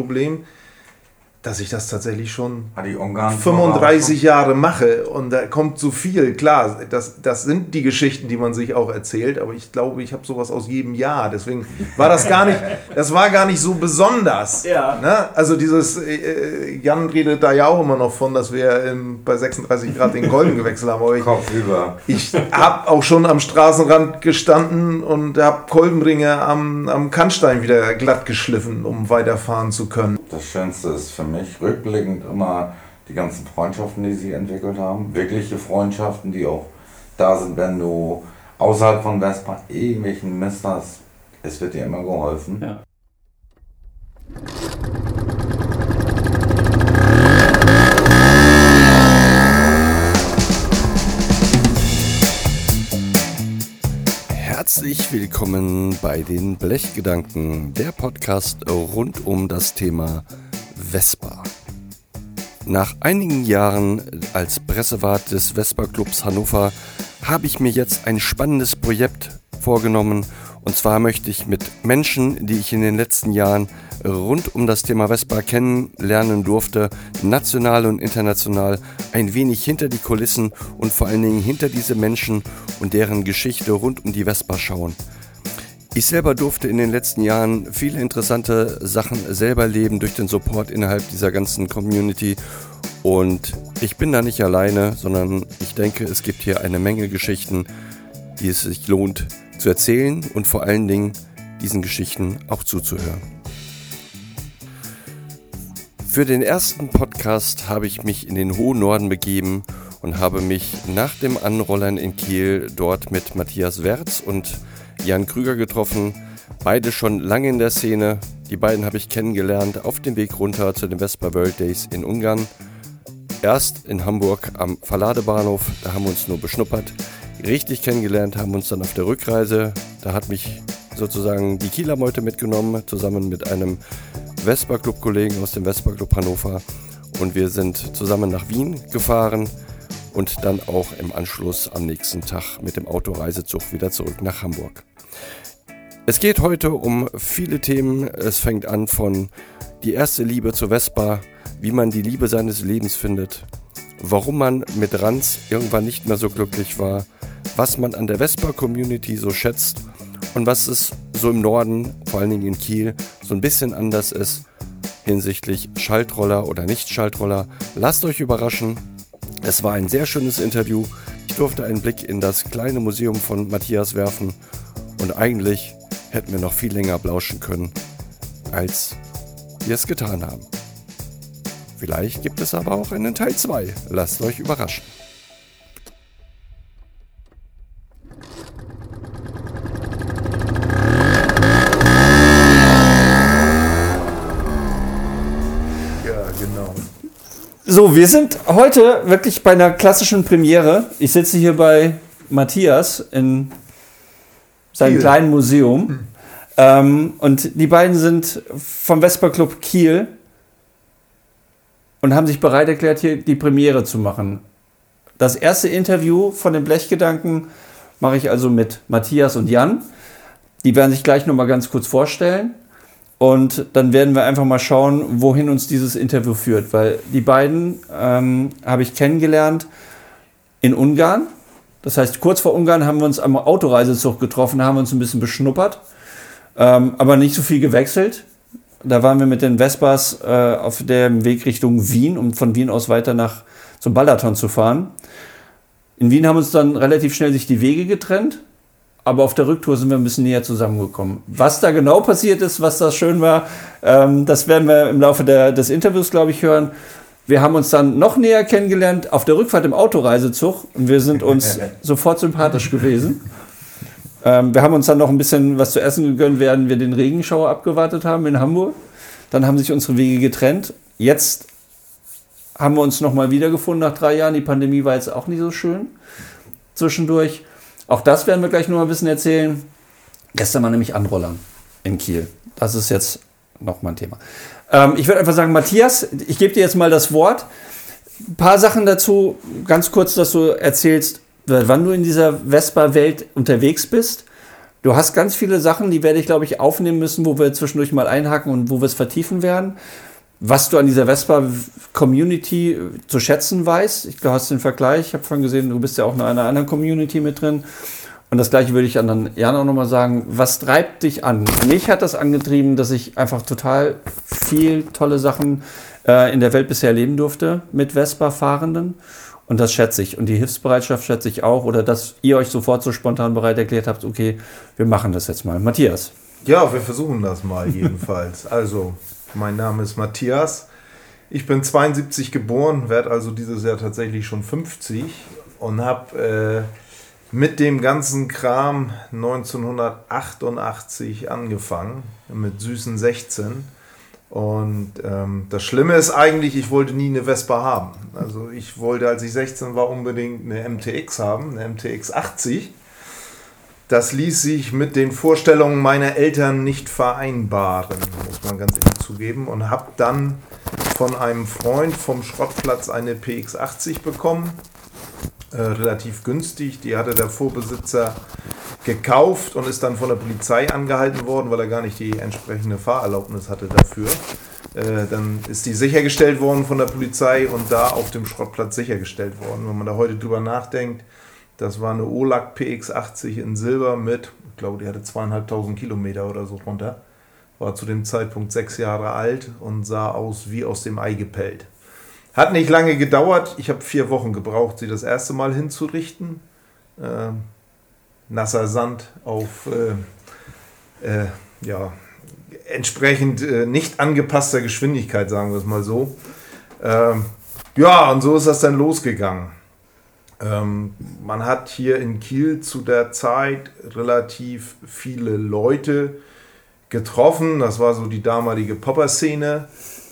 Problem, dass ich das tatsächlich schon Ah, die Ungarn 35 Jahre mache und da kommt so viel. Klar, das, das sind die Geschichten, die man sich auch erzählt, aber ich glaube, ich habe sowas aus jedem Jahr. Deswegen war das gar nicht, das war gar nicht so besonders. Ja. Ne? Also dieses, äh, Jan redet da ja auch immer noch von, dass wir ähm, bei 36 Grad den Golden gewechselt haben. Ich, Kopf über. ich habe auch schon am Straßenrand gestanden und habe Kolbenringe am, am Kannstein wieder glatt geschliffen, um weiterfahren zu können. Das Schönste ist für mich rückblickend immer die ganzen Freundschaften, die sie entwickelt haben. Wirkliche Freundschaften, die auch da sind, wenn du außerhalb von Vespa irgendwelchen Mist hast. Es wird dir immer geholfen. Ja. Herzlich willkommen bei den Blechgedanken, der Podcast rund um das Thema Vespa. Nach einigen Jahren als Pressewart des Vespa Clubs Hannover habe ich mir jetzt ein spannendes Projekt vorgenommen. Und zwar möchte ich mit Menschen, die ich in den letzten Jahren rund um das Thema Vespa kennenlernen durfte, national und international, ein wenig hinter die Kulissen und vor allen Dingen hinter diese Menschen und deren Geschichte rund um die Vespa schauen. Ich selber durfte in den letzten Jahren viele interessante Sachen selber leben durch den Support innerhalb dieser ganzen Community. Und ich bin da nicht alleine, sondern ich denke, es gibt hier eine Menge Geschichten, die es sich lohnt zu erzählen und vor allen Dingen diesen Geschichten auch zuzuhören. Für den ersten Podcast habe ich mich in den hohen Norden begeben und habe mich nach dem Anrollern in Kiel dort mit Matthias Wertz und Jan Krüger getroffen. Beide schon lange in der Szene. Die beiden habe ich kennengelernt auf dem Weg runter zu den Vespa World Days in Ungarn. Erst in Hamburg am Verladebahnhof, da haben wir uns nur beschnuppert. Richtig kennengelernt haben wir uns dann auf der Rückreise. Da hat mich sozusagen die Kieler Meute mitgenommen, zusammen mit einem Vespa Club Kollegen aus dem Vespa Club Hannover. Und wir sind zusammen nach Wien gefahren und dann auch im Anschluss am nächsten Tag mit dem Autoreisezug wieder zurück nach Hamburg. Es geht heute um viele Themen. Es fängt an von die erste Liebe zur Vespa, wie man die Liebe seines Lebens findet, warum man mit Ranz irgendwann nicht mehr so glücklich war, was man an der Vespa-Community so schätzt und was es so im Norden, vor allen Dingen in Kiel, so ein bisschen anders ist hinsichtlich Schaltroller oder Nicht-Schaltroller. Lasst euch überraschen. Es war ein sehr schönes Interview. Ich durfte einen Blick in das kleine Museum von Matthias werfen und eigentlich hätten wir noch viel länger blauschen können, als wir es getan haben. Vielleicht gibt es aber auch einen Teil 2. Lasst euch überraschen. Ja, genau. So, wir sind heute wirklich bei einer klassischen Premiere. Ich sitze hier bei Matthias in seinem Kiel. kleinen Museum. Ähm, und die beiden sind vom Vespa Club Kiel und haben sich bereit erklärt, hier die Premiere zu machen. Das erste Interview von den Blechgedanken mache ich also mit Matthias und Jan. Die werden sich gleich nochmal ganz kurz vorstellen. Und dann werden wir einfach mal schauen, wohin uns dieses Interview führt. Weil die beiden ähm, habe ich kennengelernt in Ungarn. Das heißt, kurz vor Ungarn haben wir uns am Autoreisezug getroffen, haben uns ein bisschen beschnuppert, ähm, aber nicht so viel gewechselt. Da waren wir mit den Vespas äh, auf dem Weg Richtung Wien, um von Wien aus weiter nach zum Balaton zu fahren. In Wien haben uns dann relativ schnell sich die Wege getrennt, aber auf der Rücktour sind wir ein bisschen näher zusammengekommen. Was da genau passiert ist, was da schön war, ähm, das werden wir im Laufe der, des Interviews, glaube ich, hören. Wir haben uns dann noch näher kennengelernt auf der Rückfahrt im Autoreisezug und wir sind uns sofort sympathisch gewesen. Ähm, wir haben uns dann noch ein bisschen was zu essen gegönnt, während wir den Regenschauer abgewartet haben in Hamburg. Dann haben sich unsere Wege getrennt. Jetzt haben wir uns nochmal wiedergefunden nach drei Jahren. Die Pandemie war jetzt auch nicht so schön zwischendurch. Auch das werden wir gleich noch mal ein bisschen erzählen. Gestern war nämlich Anrollern in Kiel. Das ist jetzt noch mal ein Thema. Ähm, ich würde einfach sagen, Matthias, ich gebe dir jetzt mal das Wort. Ein paar Sachen dazu, ganz kurz, dass du erzählst, wann du in dieser Vespa-Welt unterwegs bist. Du hast ganz viele Sachen, die werde ich, glaube ich, aufnehmen müssen, wo wir zwischendurch mal einhaken und wo wir es vertiefen werden. Was du an dieser Vespa-Community zu schätzen weißt, ich glaube, hast den Vergleich, ich habe vorhin gesehen, du bist ja auch in einer anderen Community mit drin. Und das gleiche würde ich an dann Jan auch nochmal sagen. Was treibt dich an? Mich hat das angetrieben, dass ich einfach total viel tolle Sachen äh, in der Welt bisher erleben durfte mit Vespa-Fahrenden. Und das schätze ich. Und die Hilfsbereitschaft schätze ich auch. Oder dass ihr euch sofort so spontan bereit erklärt habt, okay, wir machen das jetzt mal. Matthias. Ja, wir versuchen das mal jedenfalls. Also, mein Name ist Matthias. Ich bin 72 geboren, werde also dieses Jahr tatsächlich schon 50 und habe äh, mit dem ganzen Kram 1988 angefangen, mit süßen 16 und ähm, das Schlimme ist eigentlich, ich wollte nie eine Vespa haben. Also ich wollte, als ich 16 war, unbedingt eine MTX haben, eine MTX 80. Das ließ sich mit den Vorstellungen meiner Eltern nicht vereinbaren, muss man ganz ehrlich zugeben. Und habe dann von einem Freund vom Schrottplatz eine PX80 bekommen. Äh, relativ günstig. Die hatte der Vorbesitzer gekauft und ist dann von der Polizei angehalten worden, weil er gar nicht die entsprechende Fahrerlaubnis hatte dafür. Äh, dann ist die sichergestellt worden von der Polizei und da auf dem Schrottplatz sichergestellt worden. Wenn man da heute drüber nachdenkt, das war eine OLAC PX80 in Silber mit, ich glaube, die hatte zweieinhalbtausend Kilometer oder so runter. War zu dem Zeitpunkt sechs Jahre alt und sah aus wie aus dem Ei gepellt. Hat nicht lange gedauert. Ich habe vier Wochen gebraucht, sie das erste Mal hinzurichten. Ähm, nasser Sand auf äh, äh, ja, entsprechend äh, nicht angepasster Geschwindigkeit, sagen wir es mal so. Ähm, ja, und so ist das dann losgegangen. Ähm, man hat hier in Kiel zu der Zeit relativ viele Leute getroffen. Das war so die damalige Popper-Szene.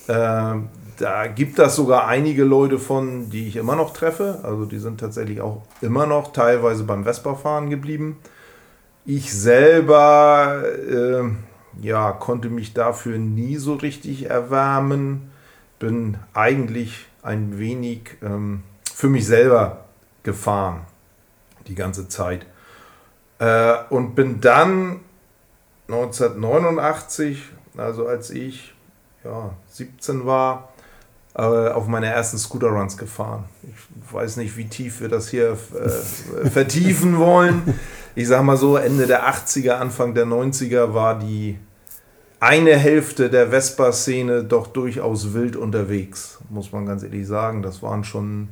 Ähm, da gibt es sogar einige Leute von, die ich immer noch treffe. Also die sind tatsächlich auch immer noch teilweise beim Vespa-Fahren geblieben. Ich selber äh, ja, konnte mich dafür nie so richtig erwärmen. Bin eigentlich ein wenig ähm, für mich selber gefahren die ganze Zeit. Äh, und bin dann 1989, also als ich ja, 17 war, auf meine ersten Scooter-Runs gefahren. Ich weiß nicht, wie tief wir das hier äh, vertiefen wollen. Ich sag mal so, Ende der 80er, Anfang der 90er war die eine Hälfte der Vespa-Szene doch durchaus wild unterwegs, muss man ganz ehrlich sagen. Das waren schon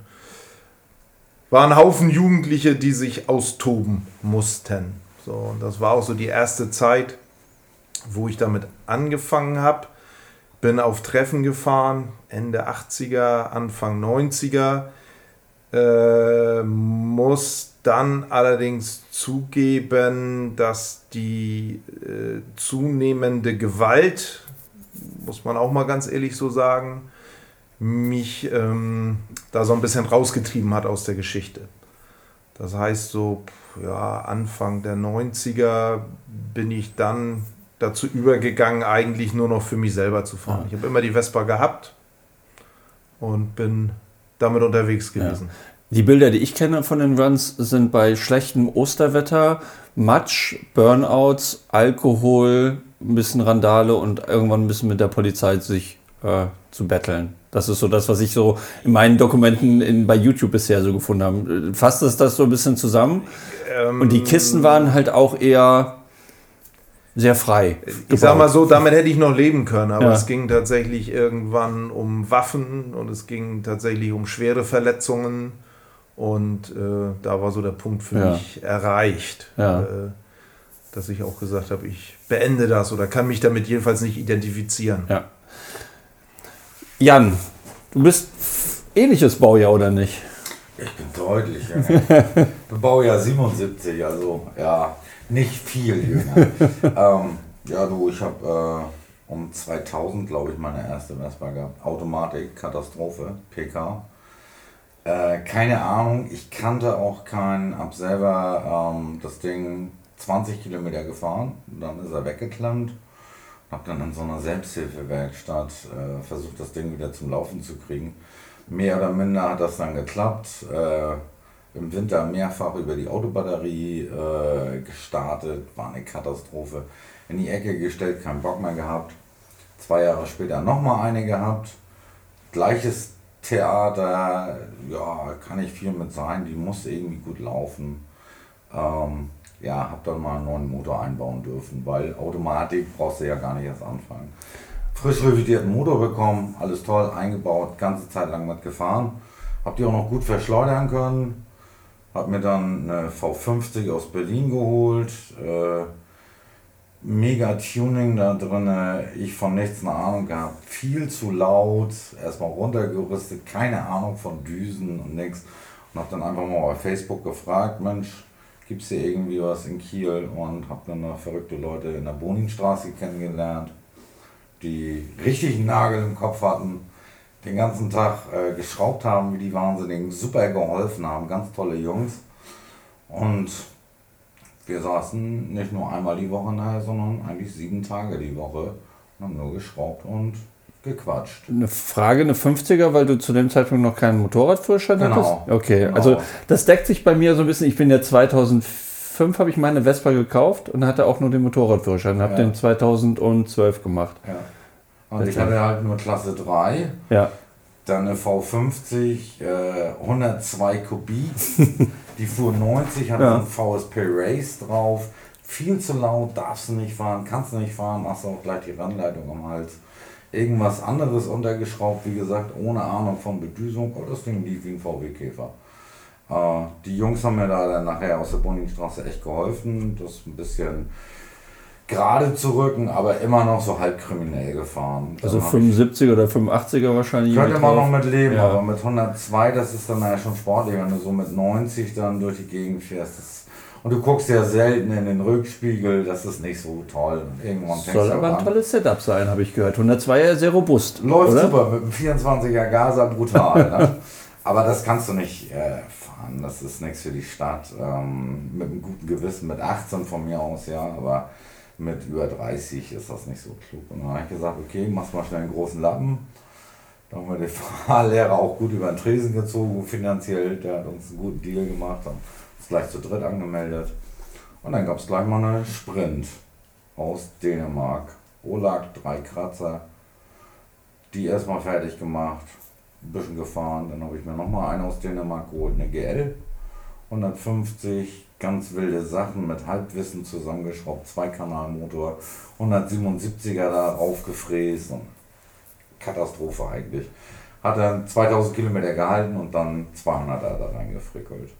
waren Haufen Jugendliche, die sich austoben mussten. So, und das war auch so die erste Zeit, wo ich damit angefangen habe. Bin auf Treffen gefahren, Ende 80er, Anfang 90er. Äh, muss dann allerdings zugeben, dass die äh, zunehmende Gewalt, muss man auch mal ganz ehrlich so sagen, mich ähm, da so ein bisschen rausgetrieben hat aus der Geschichte. Das heißt, so ja, Anfang der 90er bin ich dann dazu übergegangen, eigentlich nur noch für mich selber zu fahren. Ja. Ich habe immer die Vespa gehabt und bin damit unterwegs gewesen. Ja. Die Bilder, die ich kenne von den Runs, sind bei schlechtem Osterwetter, Matsch, Burnouts, Alkohol, ein bisschen Randale und irgendwann ein bisschen mit der Polizei sich äh, zu betteln. Das ist so das, was ich so in meinen Dokumenten in, bei YouTube bisher so gefunden habe. Fasst es das so ein bisschen zusammen? Ähm, und die Kisten waren halt auch eher sehr frei. Gebaut. Ich sag mal so, damit hätte ich noch leben können, aber ja. es ging tatsächlich irgendwann um Waffen und es ging tatsächlich um schwere Verletzungen und äh, da war so der Punkt für ja. mich erreicht, ja. äh, dass ich auch gesagt habe, ich beende das oder kann mich damit jedenfalls nicht identifizieren. Ja. Jan, du bist ähnliches Baujahr oder nicht? Ich bin deutlich jünger. Baujahr 77, also ja, nicht viel jünger. ähm, ja, du, ich habe äh, um 2000, glaube ich, meine erste Vespa gehabt. Automatik, Katastrophe, PK. Äh, keine Ahnung, ich kannte auch keinen, hab selber ähm, das Ding 20 Kilometer gefahren, dann ist er weggeklemmt. Hab dann in so einer Selbsthilfewerkstatt äh, versucht, das Ding wieder zum Laufen zu kriegen. Mehr oder minder hat das dann geklappt. Äh, im Winter mehrfach über die Autobatterie äh, gestartet, war eine Katastrophe. In die Ecke gestellt, keinen Bock mehr gehabt. Zwei Jahre später nochmal eine gehabt. Gleiches Theater, ja, kann ich viel mit sein, die muss irgendwie gut laufen. Ähm, ja, hab dann mal einen neuen Motor einbauen dürfen, weil Automatik brauchst du ja gar nicht erst anfangen. Frisch revidierten Motor bekommen, alles toll, eingebaut, ganze Zeit lang mitgefahren. Hab die auch noch gut verschleudern können. Hab mir dann eine V50 aus Berlin geholt. Äh, mega Tuning da drin. Ich von nichts eine Ahnung gehabt. Viel zu laut. Erstmal runtergerüstet. Keine Ahnung von Düsen und nichts. Und hab dann einfach mal bei Facebook gefragt: Mensch, gibt es hier irgendwie was in Kiel? Und hab dann noch verrückte Leute in der Boninstraße kennengelernt, die richtig einen Nagel im Kopf hatten. Den ganzen Tag äh, geschraubt haben, wie die Wahnsinnigen, super geholfen haben, ganz tolle Jungs. Und wir saßen nicht nur einmal die Woche nachher, sondern eigentlich sieben Tage die Woche und haben nur geschraubt und gequatscht. Eine Frage, eine 50er, weil du zu dem Zeitpunkt noch keinen Motorradführerschein Genau. hattest? Okay, Genau. also das deckt sich bei mir so ein bisschen. Ich bin ja 2005 habe ich meine Vespa gekauft und hatte auch nur den Motorradführerschein. Habe Ja. den 2012 gemacht. Ja. Und ich hatte halt nur Klasse 3, Ja, dann eine V50, äh, 102 Kubik, die fuhr 90, hatte Ja. ein VSP Race drauf. Viel zu laut, darfst du nicht fahren, kannst du nicht fahren, hast du auch gleich die Rennleitung am Hals. Irgendwas anderes untergeschraubt, wie gesagt, ohne Ahnung von Bedüsung. Oh, das Ding lief wie ein VW-Käfer. Äh, die Jungs haben mir da dann nachher aus der Bonningstraße echt geholfen, das ein bisschen gerade zu rücken, aber immer noch so halb kriminell gefahren. also Dann hab ich- 75 oder 85er wahrscheinlich. könnte man noch mit leben, Ja. aber mit 102, das ist dann ja schon sportlich, wenn du so mit 90 dann durch die Gegend fährst. Das, und du guckst ja selten in den Rückspiegel, das ist nicht so toll. Irgendwann Soll aber ein an. tolles Setup sein, habe ich gehört. 102er sehr robust. Läuft oder? super, mit einem 24er Gaser brutal. ne? Aber das kannst du nicht äh, fahren, das ist nichts für die Stadt. Ähm, mit einem guten Gewissen, mit 18 von mir aus, ja, aber mit über 30 ist das nicht so klug. Und dann habe ich gesagt, okay, machst mal schnell einen großen Lappen. Dann haben wir den Fahrlehrer auch gut über den Tresen gezogen, finanziell. Der hat uns einen guten Deal gemacht, haben uns gleich zu dritt angemeldet. Und dann gab es gleich mal eine Sprint aus Dänemark. Olag, drei Kratzer. Die erstmal fertig gemacht, ein bisschen gefahren. Dann habe ich mir nochmal eine aus Dänemark geholt, eine GL. 150, ganz wilde Sachen mit Halbwissen zusammengeschraubt, Zweikanalmotor, 177er da aufgefräst und Katastrophe eigentlich. Hat dann 2000 Kilometer gehalten und dann 200er da reingefrickelt.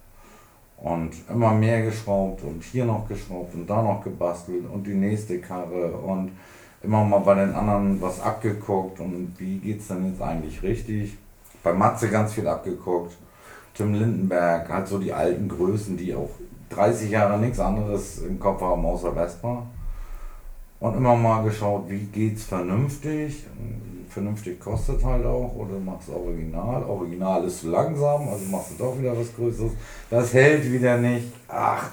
Und immer mehr geschraubt und hier noch geschraubt und da noch gebastelt und die nächste Karre und immer mal bei den anderen was abgeguckt und wie geht's denn jetzt eigentlich richtig. Bei Matze ganz viel abgeguckt. Tim Lindenberg, halt so die alten Größen, die auch 30 Jahre nichts anderes im Kopf haben außer Vespa. Und immer mal geschaut, wie geht's vernünftig. Vernünftig kostet halt auch, oder machst Original. Original ist zu langsam, also machst du doch wieder was Größeres. Das hält wieder nicht. Ach.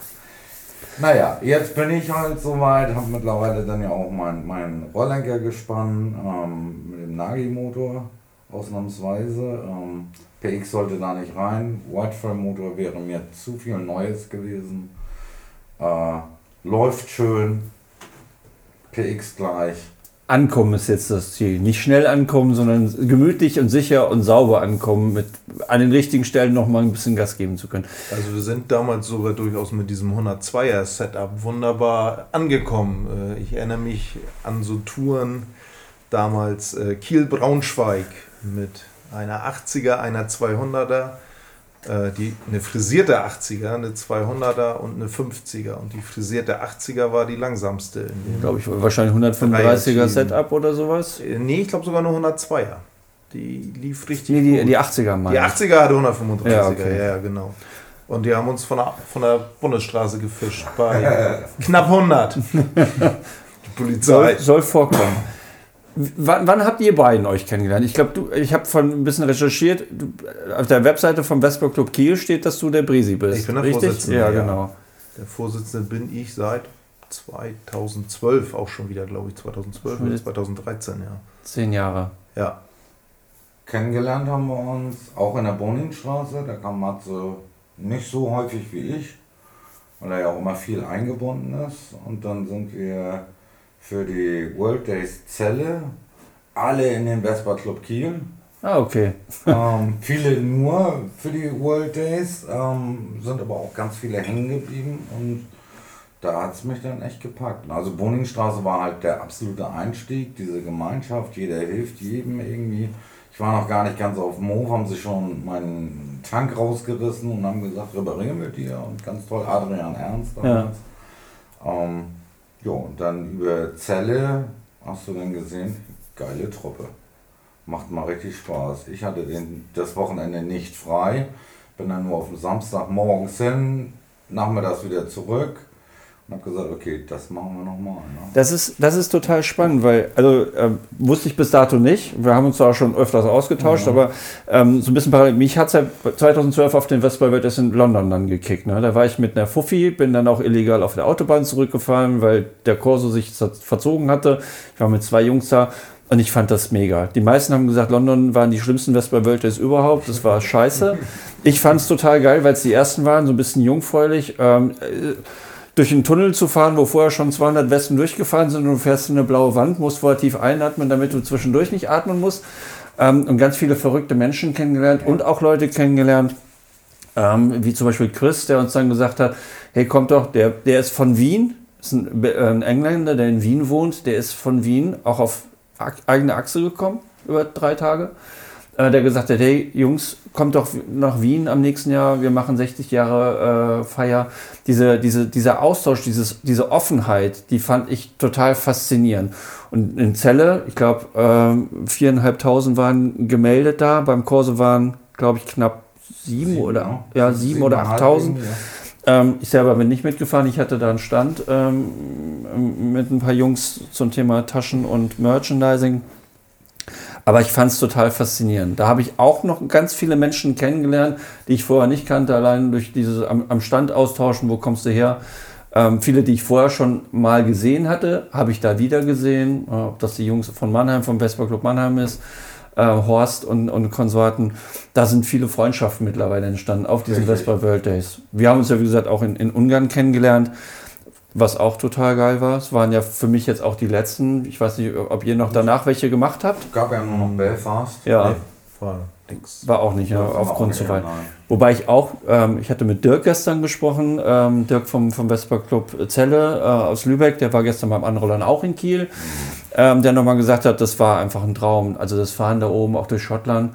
Naja, jetzt bin ich halt soweit, habe mittlerweile dann ja auch meinen mein Rolllenker gespannt ähm, mit dem Nagi-Motor, ausnahmsweise. Ähm, PX sollte da nicht rein. Whiteframe-Motor wäre mir zu viel Neues gewesen. Äh, läuft schön. PX gleich. Ankommen ist jetzt das Ziel. Nicht schnell ankommen, sondern gemütlich und sicher und sauber ankommen, mit an den richtigen Stellen noch mal ein bisschen Gas geben zu können. Also wir sind damals sogar durchaus mit diesem 102er Setup wunderbar angekommen. Äh, Ich erinnere mich an so Touren damals äh, Kiel-Braunschweig mit einer 80er, einer 200er, äh, die, eine frisierte 80er, eine 200er und eine 50er. Und die frisierte 80er war die langsamste. In Glaube ich, wahrscheinlich 135er Setup oder sowas. Äh, nee, ich glaube sogar nur 102er. Die lief richtig Nee, die, gut. die 80er mal. Die 80er hatte 135er, Ja, ja, okay. ja, genau. Und die haben uns von der, von der Bundesstraße gefischt bei knapp 100. Die Polizei. Soll, soll vorkommen. Wann, wann habt ihr beiden euch kennengelernt? Ich glaube, du, ich habe von ein bisschen recherchiert. Du, auf der Webseite vom Vespa Club Kiel steht, dass du der Bresi bist. Ich bin der Richtig? Vorsitzende, Ja, ja. genau. Der Vorsitzende bin ich seit 2012 auch schon wieder, glaube ich. 2012 Schon oder wieder- 2013, ja. Zehn Jahre. Ja, Kennengelernt haben wir uns auch in der Boninstraße. Da kam Matze nicht so häufig wie ich, weil er ja auch immer viel eingebunden ist. Und dann sind wir für die World Days Zelle alle in den Vespa Club Kiel. Ah, okay. ähm, viele nur für die World Days, ähm, sind aber auch ganz viele hängen geblieben und da hat es mich dann echt gepackt. Also Boningstraße war halt der absolute Einstieg, diese Gemeinschaft, jeder hilft jedem irgendwie. Ich war noch gar nicht ganz auf dem Hof, haben sie schon meinen Tank rausgerissen und haben gesagt, reparieren wir dir und ganz toll, Adrian Ernst damals. Ja. Ähm, jo, und dann über Zelle, hast du dann gesehen, geile Truppe. Macht mal richtig Spaß. Ich hatte den, das Wochenende nicht frei, bin dann nur auf dem Samstag morgens hin, nachmittags wieder zurück und habe gesagt, okay, das machen wir nochmal. Ne? Das, ist, das ist total spannend, weil, also äh, wusste ich bis dato nicht. Wir haben uns da schon öfters ausgetauscht, ja. aber ähm, so ein bisschen parallel. Mich hat es ja 2012 auf den World in London dann gekickt. Ne? Da war ich mit einer Fuffi, bin dann auch illegal auf der Autobahn zurückgefahren, weil der Corso sich verzogen hatte. Ich war mit zwei Jungs da und ich fand das mega. Die meisten haben gesagt, London waren die schlimmsten Vespa World Days überhaupt. Das war scheiße. Ich fand es total geil, weil es die ersten waren, so ein bisschen jungfräulich. Ähm, äh, durch einen Tunnel zu fahren, wo vorher schon 200 Westen durchgefahren sind und du fährst in eine blaue Wand, musst vorher tief einatmen, damit du zwischendurch nicht atmen musst. Ähm, und ganz viele verrückte Menschen kennengelernt und auch Leute kennengelernt, ähm, wie zum Beispiel Chris, der uns dann gesagt hat, hey, kommt doch, der, der ist von Wien, ist ein, äh, ein Engländer, der in Wien wohnt, der ist von Wien auch auf eigene Achse gekommen über drei Tage äh, der gesagt hat, hey Jungs, kommt doch nach Wien am nächsten Jahr, wir machen 60 Jahre äh, Feier. Diese, diese, dieser Austausch, dieses, diese Offenheit, die fand ich total faszinierend. Und in Celle, ich glaube, äh, viereinhalbtausend waren gemeldet da, beim Kurse waren, glaube ich, knapp sieben, sieben oder ja, sieben, sieben oder achttausend. Ja. Ähm, ich selber bin nicht mitgefahren, ich hatte da einen Stand ähm, mit ein paar Jungs zum Thema Taschen und Merchandising. Aber ich fand es total faszinierend. Da habe ich auch noch ganz viele Menschen kennengelernt, die ich vorher nicht kannte, allein durch dieses am, am Stand austauschen, wo kommst du her. Ähm, viele, die ich vorher schon mal gesehen hatte, habe ich da wieder gesehen. Äh, ob das die Jungs von Mannheim, vom Vespa Club Mannheim ist, äh, Horst und, und Konsorten. Da sind viele Freundschaften mittlerweile entstanden auf diesen Vespa World Days. Wir haben uns ja, wie gesagt, auch in, in Ungarn kennengelernt was auch total geil war. Es waren ja für mich jetzt auch die letzten. Ich weiß nicht, ob ihr noch danach welche gemacht habt. Gab ja nur noch Belfast. Ja. Nee, war, war auch nicht, ja, aufgrund zu weit. Wobei ich auch, ähm, ich hatte mit Dirk gestern gesprochen, ähm, Dirk vom, vom Vespa Club Zelle äh, aus Lübeck, der war gestern beim Anrollern auch in Kiel, ähm, der nochmal gesagt hat, das war einfach ein Traum. Also das Fahren da oben, auch durch Schottland.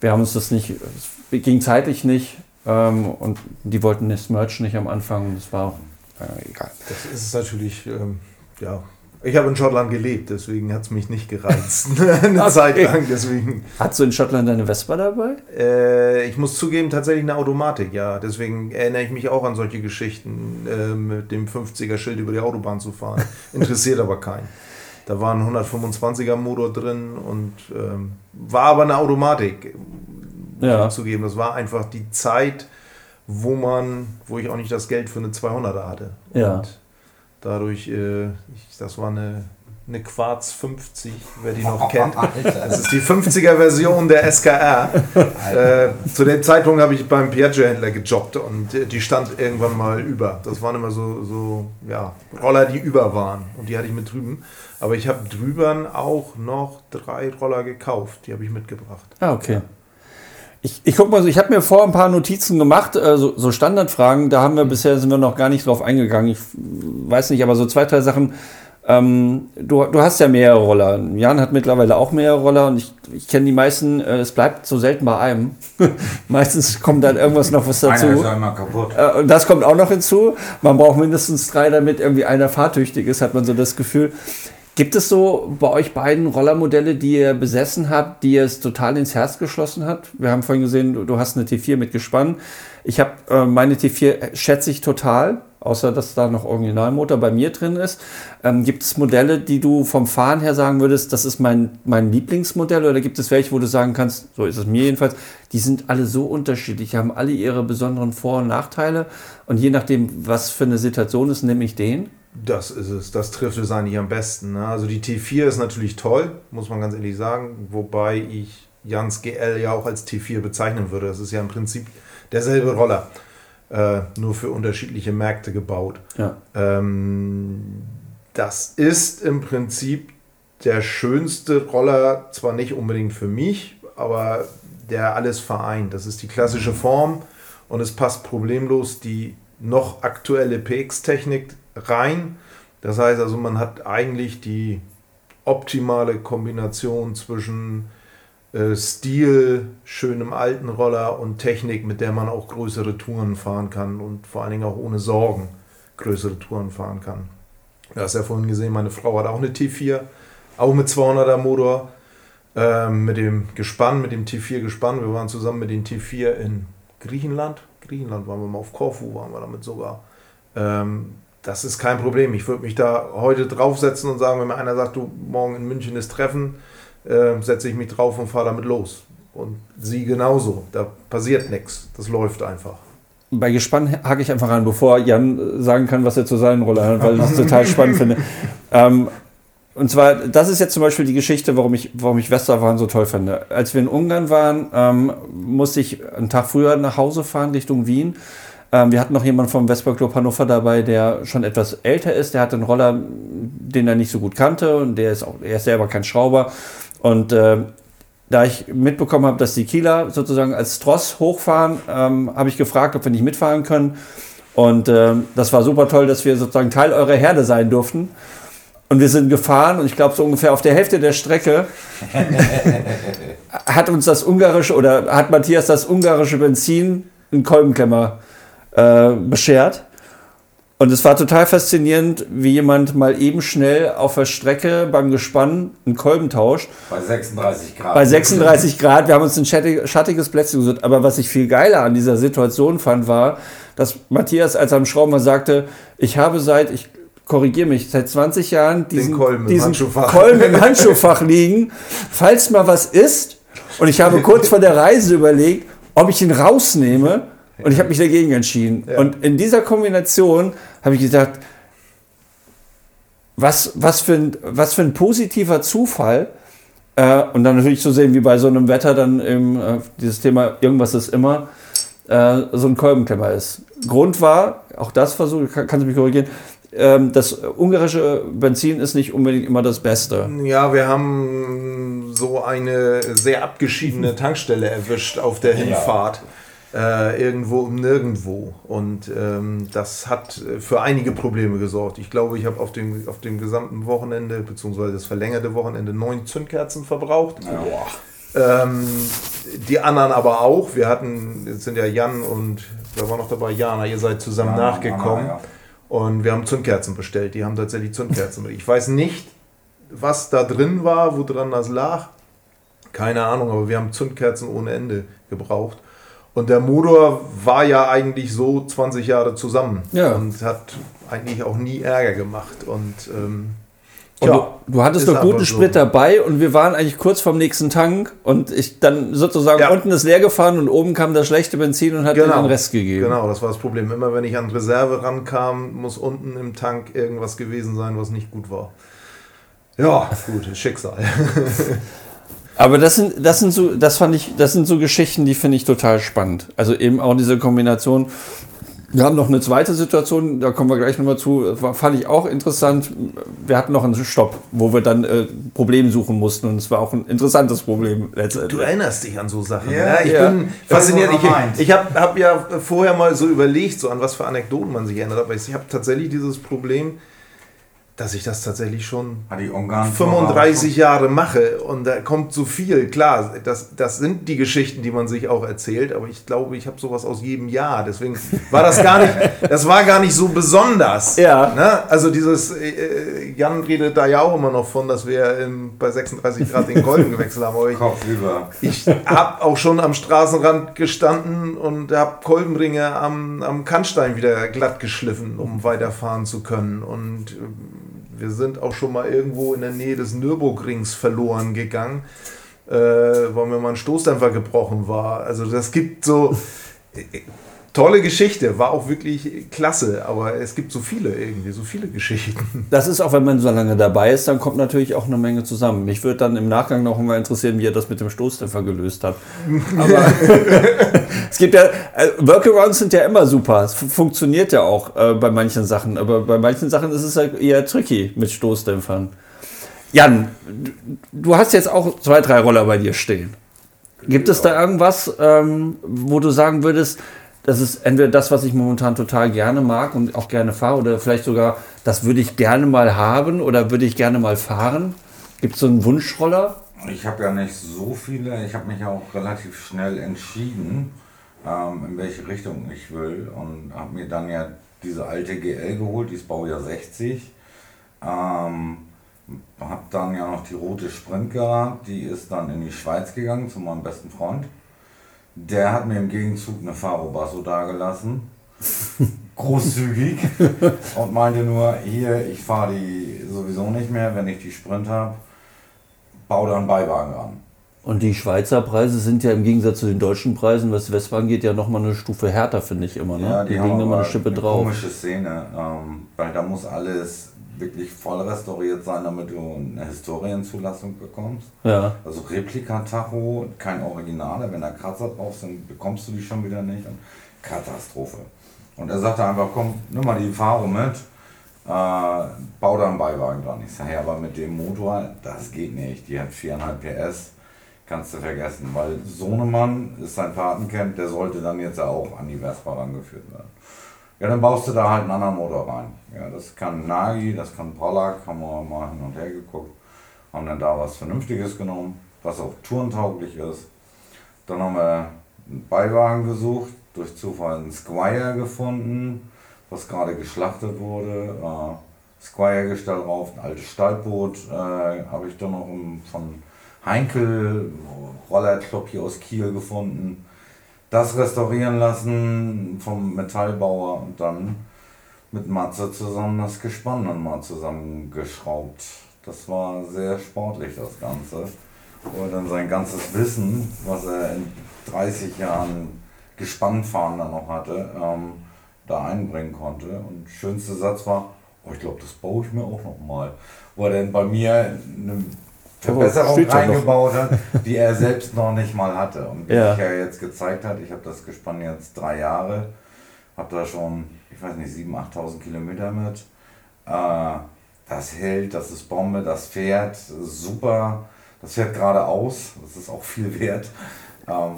Wir haben uns das nicht, es ging zeitlich nicht ähm, und die wollten das Merch nicht am Anfang. Das war auch äh, egal. Das ist natürlich, ähm, ja. Ich habe in Schottland gelebt, deswegen hat es mich nicht gereizt. eine okay. Zeit lang, deswegen. Hast du in Schottland deine Vespa dabei? Äh, ich muss zugeben, tatsächlich eine Automatik, ja. Deswegen erinnere ich mich auch an solche Geschichten, äh, mit dem 50er-Schild über die Autobahn zu fahren. Interessiert aber keinen. Da war ein 125er Motor drin und ähm, war aber eine Automatik. Ja. Zugeben, das war einfach die Zeit wo man, wo ich auch nicht das Geld für eine 200er hatte. Ja. Und dadurch, äh, ich, das war eine, eine Quarz 50, wer die noch kennt. Das ist die 50er Version der SKR. äh, zu dem Zeitpunkt habe ich beim Piaggio-Händler gejobbt und äh, die stand irgendwann mal über. Das waren immer so, so ja, Roller, die über waren und die hatte ich mit drüben. Aber ich habe drüben auch noch drei Roller gekauft, die habe ich mitgebracht. Ah, okay. Ich, ich guck mal so, ich habe mir vor ein paar Notizen gemacht, äh, so, so, Standardfragen, da haben wir bisher sind wir noch gar nicht drauf eingegangen. Ich weiß nicht, aber so zwei, drei Sachen. Ähm, du, du hast ja mehrere Roller. Jan hat mittlerweile auch mehrere Roller und ich, ich kenne die meisten, äh, es bleibt so selten bei einem. Meistens kommt dann irgendwas noch was dazu. Einer ist einmal kaputt. Äh, und das kommt auch noch hinzu. Man braucht mindestens drei, damit irgendwie einer fahrtüchtig ist, hat man so das Gefühl. Gibt es so bei euch beiden Rollermodelle, die ihr besessen habt, die ihr es total ins Herz geschlossen habt? Wir haben vorhin gesehen, du, du hast eine T4 mit Gespann. Ich habe äh, meine T4 schätze ich total, außer dass da noch Originalmotor bei mir drin ist. Ähm, gibt es Modelle, die du vom Fahren her sagen würdest, das ist mein, mein Lieblingsmodell? Oder gibt es welche, wo du sagen kannst, so ist es mir jedenfalls, die sind alle so unterschiedlich, haben alle ihre besonderen Vor- und Nachteile. Und je nachdem, was für eine Situation ist, nehme ich den? Das ist es, das trifft es eigentlich am besten. Ne? Also die T4 ist natürlich toll, muss man ganz ehrlich sagen, wobei ich Jans GL ja auch als T4 bezeichnen würde. Das ist ja im Prinzip derselbe Roller. äh, nur für unterschiedliche Märkte gebaut. Ja. Ähm, das ist im Prinzip der schönste Roller, zwar nicht unbedingt für mich, aber der alles vereint. Das ist die klassische Form und es passt problemlos die noch aktuelle PX-Technik rein. Das heißt also, man hat eigentlich die optimale Kombination zwischen äh, Stil, schönem alten Roller und Technik, mit der man auch größere Touren fahren kann und vor allen Dingen auch ohne Sorgen größere Touren fahren kann. Du hast ja vorhin gesehen, meine Frau hat auch eine T4, auch mit 200er Motor, ähm, mit dem Gespann, mit dem T4 Gespann. Wir waren zusammen mit dem T4 in Griechenland. Griechenland waren wir mal auf Korfu, waren wir damit sogar. Ähm, das ist kein Problem. Ich würde mich da heute draufsetzen und sagen, wenn mir einer sagt, du morgen in München ist Treffen, äh, setze ich mich drauf und fahre damit los. Und sie genauso. Da passiert nichts. Das läuft einfach. Bei Gespann hake ich einfach an, bevor Jan sagen kann, was er zu seinen Roller hat, weil ich das total spannend finde. Ähm, und zwar, das ist jetzt zum Beispiel die Geschichte, warum ich, warum ich Westerwahn so toll finde. Als wir in Ungarn waren, ähm, musste ich einen Tag früher nach Hause fahren Richtung Wien. Ähm, wir hatten noch jemanden vom Vespa Club Hannover dabei, der schon etwas älter ist. Der hatte einen Roller, den er nicht so gut kannte und der ist auch, er ist selber kein Schrauber. Und äh, da ich mitbekommen habe, dass die Kieler sozusagen als Tross hochfahren, ähm, habe ich gefragt, ob wir nicht mitfahren können. Und äh, das war super toll, dass wir sozusagen Teil eurer Herde sein durften. Und wir sind gefahren und ich glaube, so ungefähr auf der Hälfte der Strecke hat uns das ungarische oder hat Matthias das ungarische Benzin einen Kolbenklemmer äh, beschert. Und es war total faszinierend, wie jemand mal eben schnell auf der Strecke beim Gespann einen Kolben tauscht. Bei 36 Grad. Bei 36 Grad. Wir haben uns ein schattiges Plätzchen gesucht. Aber was ich viel geiler an dieser Situation fand, war, dass Matthias, als am Schrauben sagte, ich habe seit, ich korrigiere mich, seit 20 Jahren diesen, Den Kolben im diesen Handschuhfach. Kolben im Handschuhfach liegen, falls mal was ist. Und ich habe kurz vor der Reise überlegt, ob ich ihn rausnehme. Und ich habe mich dagegen entschieden. Ja. Und in dieser Kombination habe ich gedacht, was, was, für ein, was für ein positiver Zufall. Äh, und dann natürlich zu sehen, wie bei so einem Wetter dann eben äh, dieses Thema, irgendwas ist immer, äh, so ein Kolbenklemmer ist. Grund war, auch das versuche, kann, kannst du mich korrigieren, ähm, das ungarische Benzin ist nicht unbedingt immer das Beste. Ja, wir haben so eine sehr abgeschiedene Tankstelle erwischt auf der Hinfahrt. Äh, irgendwo um nirgendwo. Und ähm, das hat für einige Probleme gesorgt. Ich glaube, ich habe auf dem, auf dem gesamten Wochenende, beziehungsweise das verlängerte Wochenende, neun Zündkerzen verbraucht. Ähm, die anderen aber auch. Wir hatten, jetzt sind ja Jan und wer war noch dabei? Jana, ihr seid zusammen Jana, nachgekommen. Jana, ja. Und wir haben Zündkerzen bestellt. Die haben tatsächlich Zündkerzen mit. Ich weiß nicht, was da drin war, woran das lag. Keine Ahnung, aber wir haben Zündkerzen ohne Ende gebraucht. Und der Motor war ja eigentlich so 20 Jahre zusammen Ja. und hat eigentlich auch nie Ärger gemacht. Und ähm, Und ja, du, du hattest noch guten so. Sprit dabei und wir waren eigentlich kurz vorm nächsten Tank und ich dann sozusagen Ja. unten ist leer gefahren und oben kam das schlechte Benzin und hat mir den Rest gegeben. Genau, das war das Problem. Immer wenn ich an Reserve rankam, muss unten im Tank irgendwas gewesen sein, was nicht gut war. Ja, gut, Schicksal. Aber das sind, das sind so, das fand ich, das sind so Geschichten, die finde ich total spannend. Also eben auch diese Kombination. Wir haben noch eine zweite Situation, da kommen wir gleich nochmal zu, Das fand ich auch interessant. Wir hatten noch einen Stopp, wo wir dann äh, Problem suchen mussten und es war auch ein interessantes Problem Du letztendlich. erinnerst dich an so Sachen. Ja, ich ja. bin fasziniert. Ich, ich habe hab ja vorher mal so überlegt, so an was für Anekdoten man sich erinnert. Aber ich habe tatsächlich dieses Problem, dass ich das tatsächlich schon Hat die Ungarn 35 Jahre mache und da kommt so viel. Klar, das, das sind die Geschichten, die man sich auch erzählt, aber ich glaube, ich habe sowas aus jedem Jahr. Deswegen war das gar nicht, das war gar nicht so besonders. Ja. Ne? Also dieses, äh, Jan redet da ja auch immer noch von, dass wir ähm, bei 36 Grad den Kolben gewechselt haben. Aber ich, ich habe auch schon am Straßenrand gestanden und habe Kolbenringe am, am Kannstein wieder glatt geschliffen, um weiterfahren zu können. Und ähm, wir sind auch schon mal irgendwo in der Nähe des Nürburgrings verloren gegangen, äh, weil mir mal ein Stoßdämpfer gebrochen war. Also das gibt so... tolle Geschichte, war auch wirklich klasse, aber es gibt so viele irgendwie, so viele Geschichten. Das ist auch, wenn man so lange dabei ist, dann kommt natürlich auch eine Menge zusammen. Mich würde dann im Nachgang noch mal interessieren, wie er das mit dem Stoßdämpfer gelöst hat. Aber es gibt ja, äh, Workarounds sind ja immer super. Es funktioniert ja auch äh, bei manchen Sachen, aber bei manchen Sachen ist es halt eher tricky mit Stoßdämpfern. Jan, du hast jetzt auch zwei, drei Roller bei dir stehen. Gibt es da irgendwas, ähm, wo du sagen würdest, das ist entweder das, was ich momentan total gerne mag und auch gerne fahre, oder vielleicht sogar, das würde ich gerne mal haben oder würde ich gerne mal fahren? Gibt es so einen Wunschroller? Ich habe ja nicht so viele. Ich habe mich auch relativ schnell entschieden, ähm, in welche Richtung ich will und habe mir dann ja diese alte GL geholt, die ist Baujahr 60. Ähm, habe dann ja noch die rote Sprint gehabt, die ist dann in die Schweiz gegangen zu meinem besten Freund. Der hat mir im Gegenzug eine Faro Basso dagelassen. Großzügig. und meinte nur, hier, ich fahre die sowieso nicht mehr, wenn ich die Sprint habe. Bau da einen Beiwagen ran. Und die Schweizer Preise sind ja im Gegensatz zu den deutschen Preisen, was Westbahn geht, ja nochmal eine Stufe härter, finde ich immer. Ne? Ja, die, die haben legen immer eine Schippe eine drauf. komische Szene, ähm, weil da muss alles wirklich voll restauriert sein, damit du eine Historienzulassung bekommst. Ja. Also Replika-Tacho, kein Originaler, wenn da Kratzer drauf sind, bekommst du die schon wieder nicht. Und Katastrophe. Und er sagte einfach, komm, nimm mal die Fahre mit, äh, bau da einen Beiwagen dran. Ich sage, ja, aber mit dem Motor, das geht nicht. Die hat 4,5 PS, kannst du vergessen. Weil Sohnemann ist sein Patenkind, der sollte dann jetzt auch an die Vespa rangeführt werden. Ja, dann baust du da halt einen anderen Motor rein. Ja, das kann Nagi, das kann Pollack, haben wir mal hin und her geguckt. Haben dann da was Vernünftiges genommen, was auch tourentauglich ist. Dann haben wir einen Beiwagen gesucht, durch Zufall einen Squire gefunden, was gerade geschlachtet wurde. Äh, Squire-Gestell drauf, ein altes Stallboot äh, habe ich dann noch von Heinkel, Rollerclub hier aus Kiel gefunden. Das restaurieren lassen vom Metallbauer und dann mit Matze zusammen das Gespann dann mal zusammengeschraubt. Das war sehr sportlich, das Ganze. Wo er dann sein ganzes Wissen, was er in 30 Jahren Gespannfahren dann noch hatte, ähm, da einbringen konnte. Und schönste Satz war, oh, ich glaube, das baue ich mir auch noch mal. Wo er dann bei mir eine Verbesserung steht ja noch. eingebaut hat, die er selbst noch nicht mal hatte. Und wie Ja. sich ja jetzt gezeigt hat, ich habe das Gespann jetzt drei Jahre, habe da schon, ich weiß nicht, 7.000, 8.000 Kilometer mit. Äh, das hält, das ist Bombe, das fährt super, das fährt geradeaus, das ist auch viel wert. Ähm,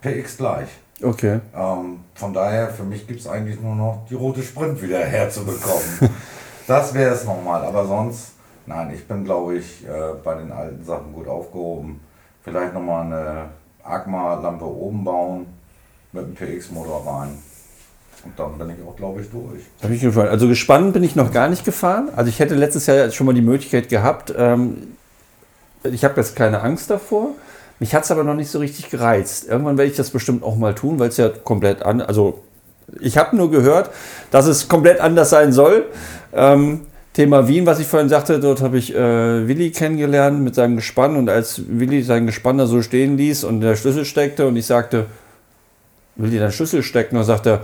PX gleich. Okay. Ähm, von daher, für mich gibt es eigentlich nur noch die rote Sprint wieder herzubekommen. das wäre es nochmal, aber sonst, nein, ich bin glaube ich äh, bei den alten Sachen gut aufgehoben. Vielleicht nochmal eine Agma-Lampe oben bauen mit einem PX-Motor rein. Und dann bin ich auch glaube ich durch. Hab ich gefallen. Also gespannt bin ich noch gar nicht gefahren. Also ich hätte letztes Jahr schon mal die Möglichkeit gehabt. Ähm, ich habe jetzt keine Angst davor. Mich hat es aber noch nicht so richtig gereizt. Irgendwann werde ich das bestimmt auch mal tun, weil es ja komplett an. Also ich habe nur gehört, dass es komplett anders sein soll. Ähm, Thema Wien, was ich vorhin sagte, dort habe ich äh, Willi kennengelernt mit seinem Gespann und als Willi sein Gespann da so stehen ließ und der Schlüssel steckte und ich sagte, Willi, dein Schlüssel stecken? Und dann sagt er,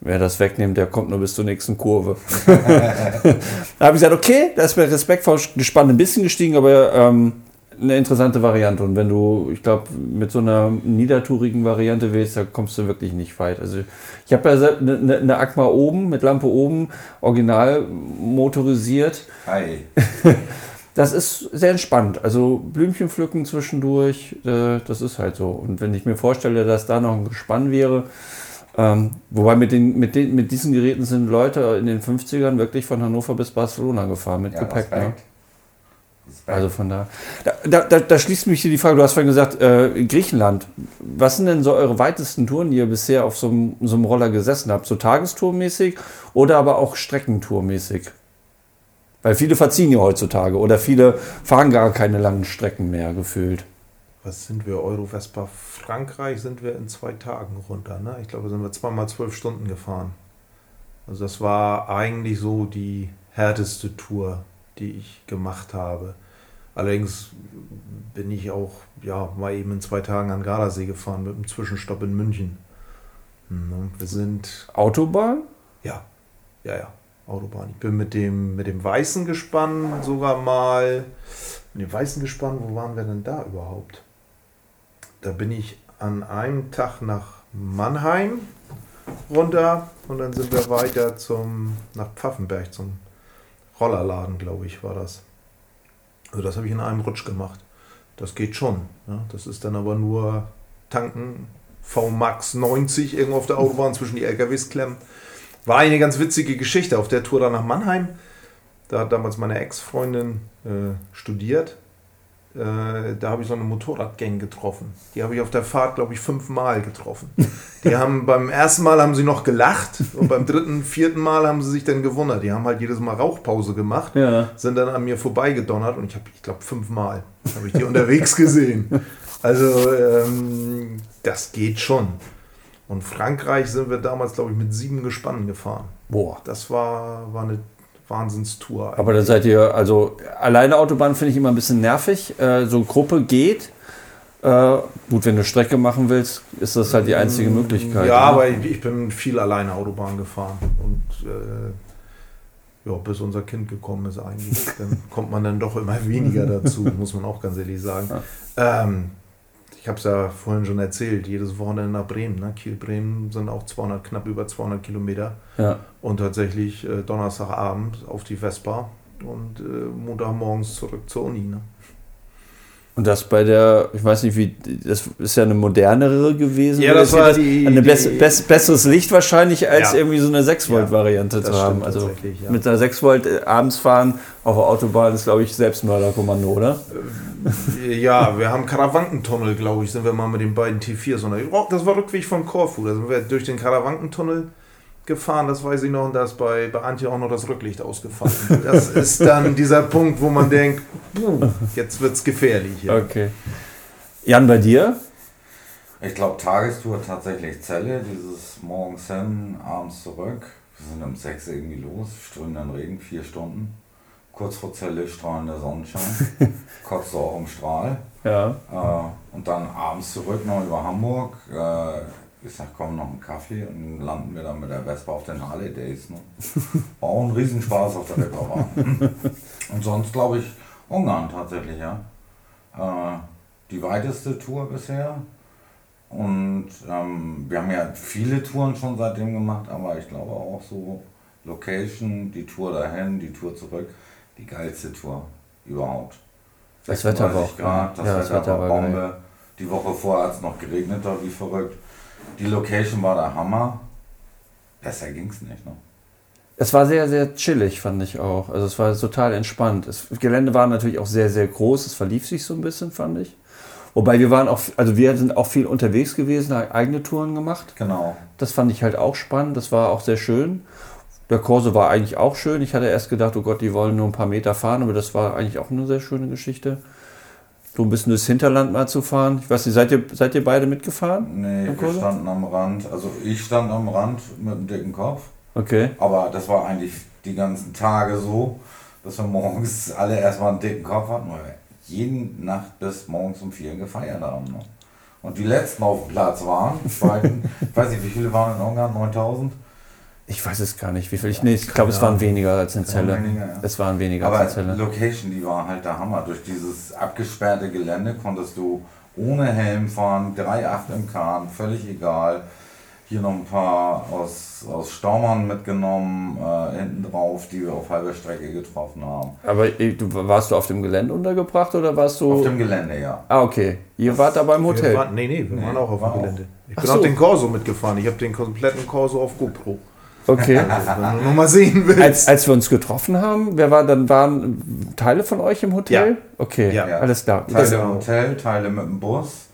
wer das wegnimmt, der kommt nur bis zur nächsten Kurve. da habe ich gesagt, okay, da ist mir Respekt vor Gespann ein bisschen gestiegen, aber ähm, eine interessante Variante. Und wenn du, ich glaube, mit so einer niedertourigen Variante wählst, da kommst du wirklich nicht weit. Also ich habe ja se- eine, eine- eine Aqua oben, mit Lampe oben, original motorisiert. Hi. Das ist sehr entspannt. Also Blümchen pflücken zwischendurch, äh, das ist halt so. Und wenn ich mir vorstelle, dass da noch ein Gespann wäre, ähm, wobei mit, den, mit, den, mit diesen Geräten sind Leute in den 50ern wirklich von Hannover bis Barcelona gefahren mit Ja, Gepäck. Ne? Also von da, da, da, da, da schließt mich hier die Frage, du hast vorhin gesagt, äh, Griechenland. Was sind denn so eure weitesten Touren, die ihr bisher auf so einem, so einem Roller gesessen habt? So tagestourmäßig oder aber auch streckentourmäßig? Weil viele verziehen ja heutzutage oder viele fahren gar keine langen Strecken mehr gefühlt. Was sind wir? Euro Vespa Frankreich sind wir in zwei Tagen runter. Ne? Ich glaube, sind wir zweimal zwölf Stunden gefahren. Also das war eigentlich so die härteste Tour, die ich gemacht habe. Allerdings bin ich auch ja, mal eben in zwei Tagen an Gardasee gefahren mit einem Zwischenstopp in München. Mhm, Wir sind, Autobahn? ja, ja, ja, Autobahn. Ich bin mit dem, mit dem weißen Gespann sogar mal, mit dem weißen Gespann, wo waren wir denn da überhaupt? Da bin ich an einem Tag nach Mannheim runter und dann sind wir weiter zum, nach Pfaffenberg zum Rollerladen, glaube ich, war das. Also das habe ich in einem Rutsch gemacht. Das geht schon. Ja. Das ist dann aber nur tanken, VMAX 90 irgendwo auf der Autobahn zwischen die LKWs klemmen. War eine ganz witzige Geschichte auf der Tour da nach Mannheim. Da hat damals meine Ex-Freundin äh, studiert. Äh, da habe ich so eine Motorradgang getroffen. Die habe ich auf der Fahrt, glaube ich, fünfmal getroffen. Die haben beim ersten Mal haben sie noch gelacht und beim dritten, vierten Mal haben sie sich dann gewundert. Die haben halt jedes Mal Rauchpause gemacht, Ja. sind dann an mir vorbeigedonnert und ich habe, ich glaube, fünfmal habe ich die unterwegs gesehen. Also ähm, das geht schon. Und Frankreich sind wir damals, glaube ich, mit sieben Gespannen gefahren. Boah. Das war, war eine Wahnsinnstour. Aber da seid ihr, also alleine Autobahn finde ich immer ein bisschen nervig. Äh, so Gruppe geht. Äh, gut, wenn du Strecke machen willst, ist das halt die einzige Möglichkeit. Ja, ne? aber ich, ich bin viel alleine Autobahn gefahren. Und äh, ja, bis unser Kind gekommen ist eigentlich, dann kommt man dann doch immer weniger dazu, muss man auch ganz ehrlich sagen. Ähm, ich habe es ja vorhin schon erzählt, jedes Wochenende nach Bremen. Ne? Kiel-Bremen sind auch 200, knapp über 200 Kilometer. Ja. Und tatsächlich äh, Donnerstagabend auf die Vespa und äh, Montagmorgens zurück zur Uni. Ne? Und das bei der, ich weiß nicht wie, das ist ja eine modernere gewesen. Ja, das war Eine die- bess, besseres Licht wahrscheinlich, als Ja. irgendwie so eine 6-Volt-Variante das zu haben. Also ja. mit einer 6-Volt äh, abends fahren auf der Autobahn ist, glaube ich, Selbstmörderkommando, oder? Ja, wir haben Karawankentunnel, glaube ich, sind wir mal mit den beiden T4s. unterwegs. Oh, das war Rückweg von Korfu. Da sind wir durch den Karawankentunnel gefahren, das weiß ich noch, und da ist bei, bei Antje auch noch das Rücklicht ausgefallen. Das ist dann dieser Punkt, wo man denkt, jetzt wird es gefährlich. Hier. Okay. Jan, bei dir? Ich glaube, Tagestour tatsächlich Zelle, dieses morgens hin, abends zurück. Wir sind um 6 irgendwie los, strömenden Regen, vier Stunden. Kurz vor Zelle strahlender Sonnenschein, kotzt auch im Strahl. Ja. Äh, und dann abends zurück noch über Hamburg. Äh, ich sag, komm, noch einen Kaffee und dann landen wir dann mit der Vespa auf den Harley Days. Ne? War auch ein Riesenspaß auf der Reeperbahn. und sonst glaube ich Ungarn tatsächlich, ja. Äh, die weiteste Tour bisher. Und ähm, wir haben ja viele Touren schon seitdem gemacht, aber ich glaube auch so Location, die Tour dahin, die Tour zurück, die geilste Tour überhaupt. Das Wetter war 36 auch Grad, das, ja, das Wetter, Wetter war war Bombe. geil. Die Woche vorher hat es noch geregnet, da wie verrückt. Die Location war der Hammer. Besser ging's nicht, ne? Es war sehr, sehr chillig, fand ich auch. Also es war total entspannt. Das Gelände war natürlich auch sehr, sehr groß. Es verlief sich so ein bisschen, fand ich. Wobei wir waren auch, also wir sind auch viel unterwegs gewesen, eigene Touren gemacht. Genau. Das fand ich halt auch spannend. Das war auch sehr schön. Der Corso war eigentlich auch schön. Ich hatte erst gedacht, oh Gott, die wollen nur ein paar Meter fahren, aber das war eigentlich auch eine sehr schöne Geschichte. So ein bisschen durchs Hinterland mal zu fahren. Ich weiß nicht, seid ihr, seid ihr beide mitgefahren? Nee, wir standen am Rand. Also ich stand am Rand mit einem dicken Kopf. Okay. Aber das war eigentlich die ganzen Tage so, dass wir morgens alle erstmal einen dicken Kopf hatten, weil wir jeden Nacht bis morgens um vier gefeiert haben. Ne? Und die letzten auf dem Platz waren, ich weiß nicht, wie viele waren in Ungarn? 9000? Ich weiß es gar nicht, wie viel. Ich, nee, ich glaube, es waren weniger als in Zelle. weniger, ja. Es waren weniger Aber als in Zelle. Location, die war halt der Hammer. Durch dieses abgesperrte Gelände konntest du ohne Helm fahren, 3,8 im Kahn, völlig egal. Hier noch ein paar aus, aus Staumern mitgenommen, äh, hinten drauf, die wir auf halber Strecke getroffen haben. Aber äh, du, warst du auf dem Gelände untergebracht oder warst du. Auf dem Gelände, ja. ah, okay. Ihr wart aber im Hotel. waren, nee, nee, wir Nee, waren auch auf war dem auch. Gelände. Ich Ach bin so. auch den Corso mitgefahren. Ich habe den kompletten Corso auf GoPro. Okay. Wenn du sehen willst. Als, als wir uns getroffen haben, wer war, dann waren Teile von euch im Hotel? Ja. Okay, Ja. alles klar. Teile Das, im Hotel, Teile mit dem Bus,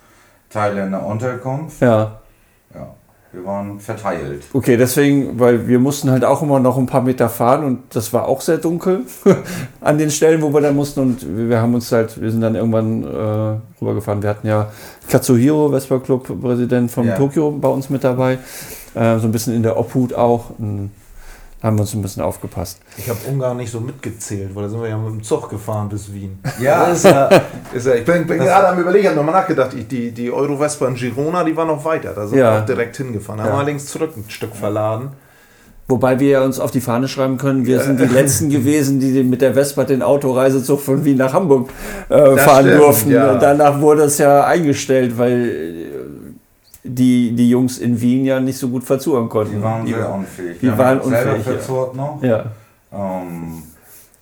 Teile in der Unterkunft. ja. Ja, wir waren verteilt. Okay, deswegen, weil wir mussten halt auch immer noch ein paar Meter fahren und das war auch sehr dunkel an den Stellen, wo wir dann mussten und wir haben uns halt, wir sind dann irgendwann äh, rübergefahren. Wir hatten ja Katsuhiro, Vespa Club Präsident von Ja. Tokio bei uns mit dabei, äh, so ein bisschen in der Obhut auch. Und haben wir uns ein bisschen aufgepasst. Ich habe Ungarn nicht so mitgezählt, weil da sind wir ja mit dem Zug gefahren bis Wien. Ja. Ist ja, ist ja ich bin, bin gerade am Überlegen, ich habe nochmal nachgedacht, ich, die, die Euro-Vespa in Girona, die war noch weiter. Da sind Ja. wir auch direkt hingefahren. Da haben Ja. wir allerdings zurück ein Stück verladen. Wobei wir ja uns auf die Fahne schreiben können, wir sind die Letzten gewesen, die mit der Vespa den Autoreisezug von Wien nach Hamburg äh, fahren stimmt, durften. ja. Danach wurde es ja eingestellt, weil äh, die, die Jungs in Wien ja nicht so gut verzuhören konnten. Die waren Die- sehr unfähig. die haben waren selber unfähig, ja. verzurrt noch. Ja. Ähm,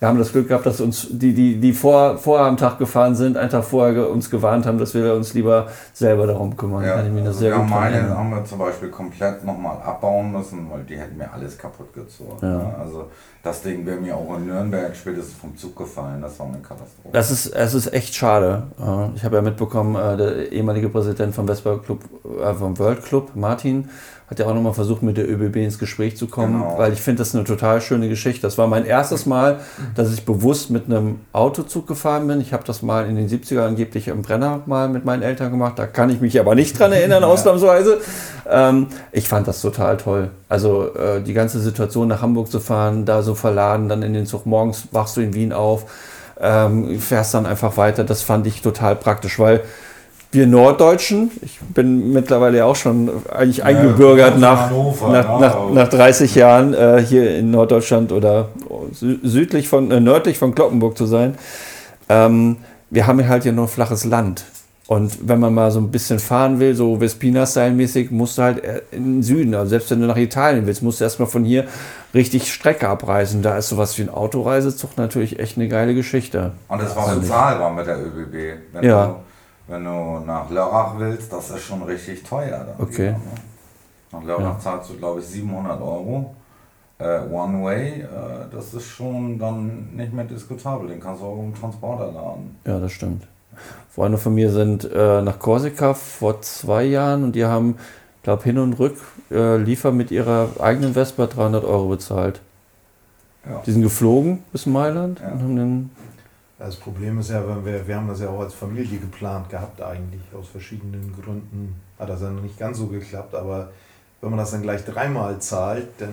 Wir haben das Glück gehabt, dass uns die, die, die vor, vorher am Tag gefahren sind, einen Tag vorher uns gewarnt haben, dass wir uns lieber selber darum kümmern. ja, Kann ich also sehr wir gut meine erinnern. haben wir zum Beispiel komplett nochmal abbauen müssen, weil die hätten mir alles kaputt gezurrt. Ja. Also das Ding wäre mir auch in Nürnberg spätestens vom Zug gefallen. Das war eine Katastrophe. Das ist, es ist echt schade. Ich habe ja mitbekommen, äh, der ehemalige Präsident vom Vespa Club, äh, vom World Club, Martin, hat ja auch nochmal versucht, mit der ÖBB ins Gespräch zu kommen, Genau. weil ich finde das eine total schöne Geschichte. Das war mein erstes Mal, dass ich bewusst mit einem Autozug gefahren bin. Ich habe das mal in den 70er angeblich im Brenner mal mit meinen Eltern gemacht. Da kann ich mich aber nicht dran erinnern, ausnahmsweise. Ähm, ich fand das total toll. Also äh, die ganze Situation nach Hamburg zu fahren, da so verladen, dann in den Zug morgens wachst du in Wien auf ähm, fährst dann einfach weiter. Das fand ich total praktisch, weil wir Norddeutschen, ich bin mittlerweile ja auch schon eigentlich eingebürgert aus nach, Hannover, nach, ne? nach, nach 30 Jahren äh, hier in Norddeutschland oder sü südlich von, äh, nördlich von Kloppenburg zu sein. Ähm, wir haben halt hier nur flaches Land. Und wenn man mal so ein bisschen fahren will, so Vespina-Style-mäßig, musst du halt äh, in den Süden, also selbst wenn du nach Italien willst, musst du erstmal von hier richtig Strecke abreisen. Da ist sowas wie ein Autoreisezug natürlich echt eine geile Geschichte. Und es war Fand ich. bezahlbar mit der ÖBB. Ja. Wenn du nach Lörrach willst, das ist schon richtig teuer. Dann Okay. wieder, ne? Nach Lörrach Ja. zahlst du, glaube ich, 700 Euro. Äh, One Way, äh, das ist schon dann nicht mehr diskutabel. Den kannst du auch im Transporter laden. Ja, das stimmt. Freunde von mir sind äh, nach Korsika vor zwei Jahren und die haben, glaube hin und rück, äh, Liefer mit ihrer eigenen Vespa 300 Euro bezahlt. Ja. Die sind geflogen bis Mailand Ja. und haben den. Das Problem ist ja, wir, wir haben das ja auch als Familie geplant gehabt eigentlich, aus verschiedenen Gründen hat das dann nicht ganz so geklappt, aber wenn man das dann gleich dreimal zahlt, dann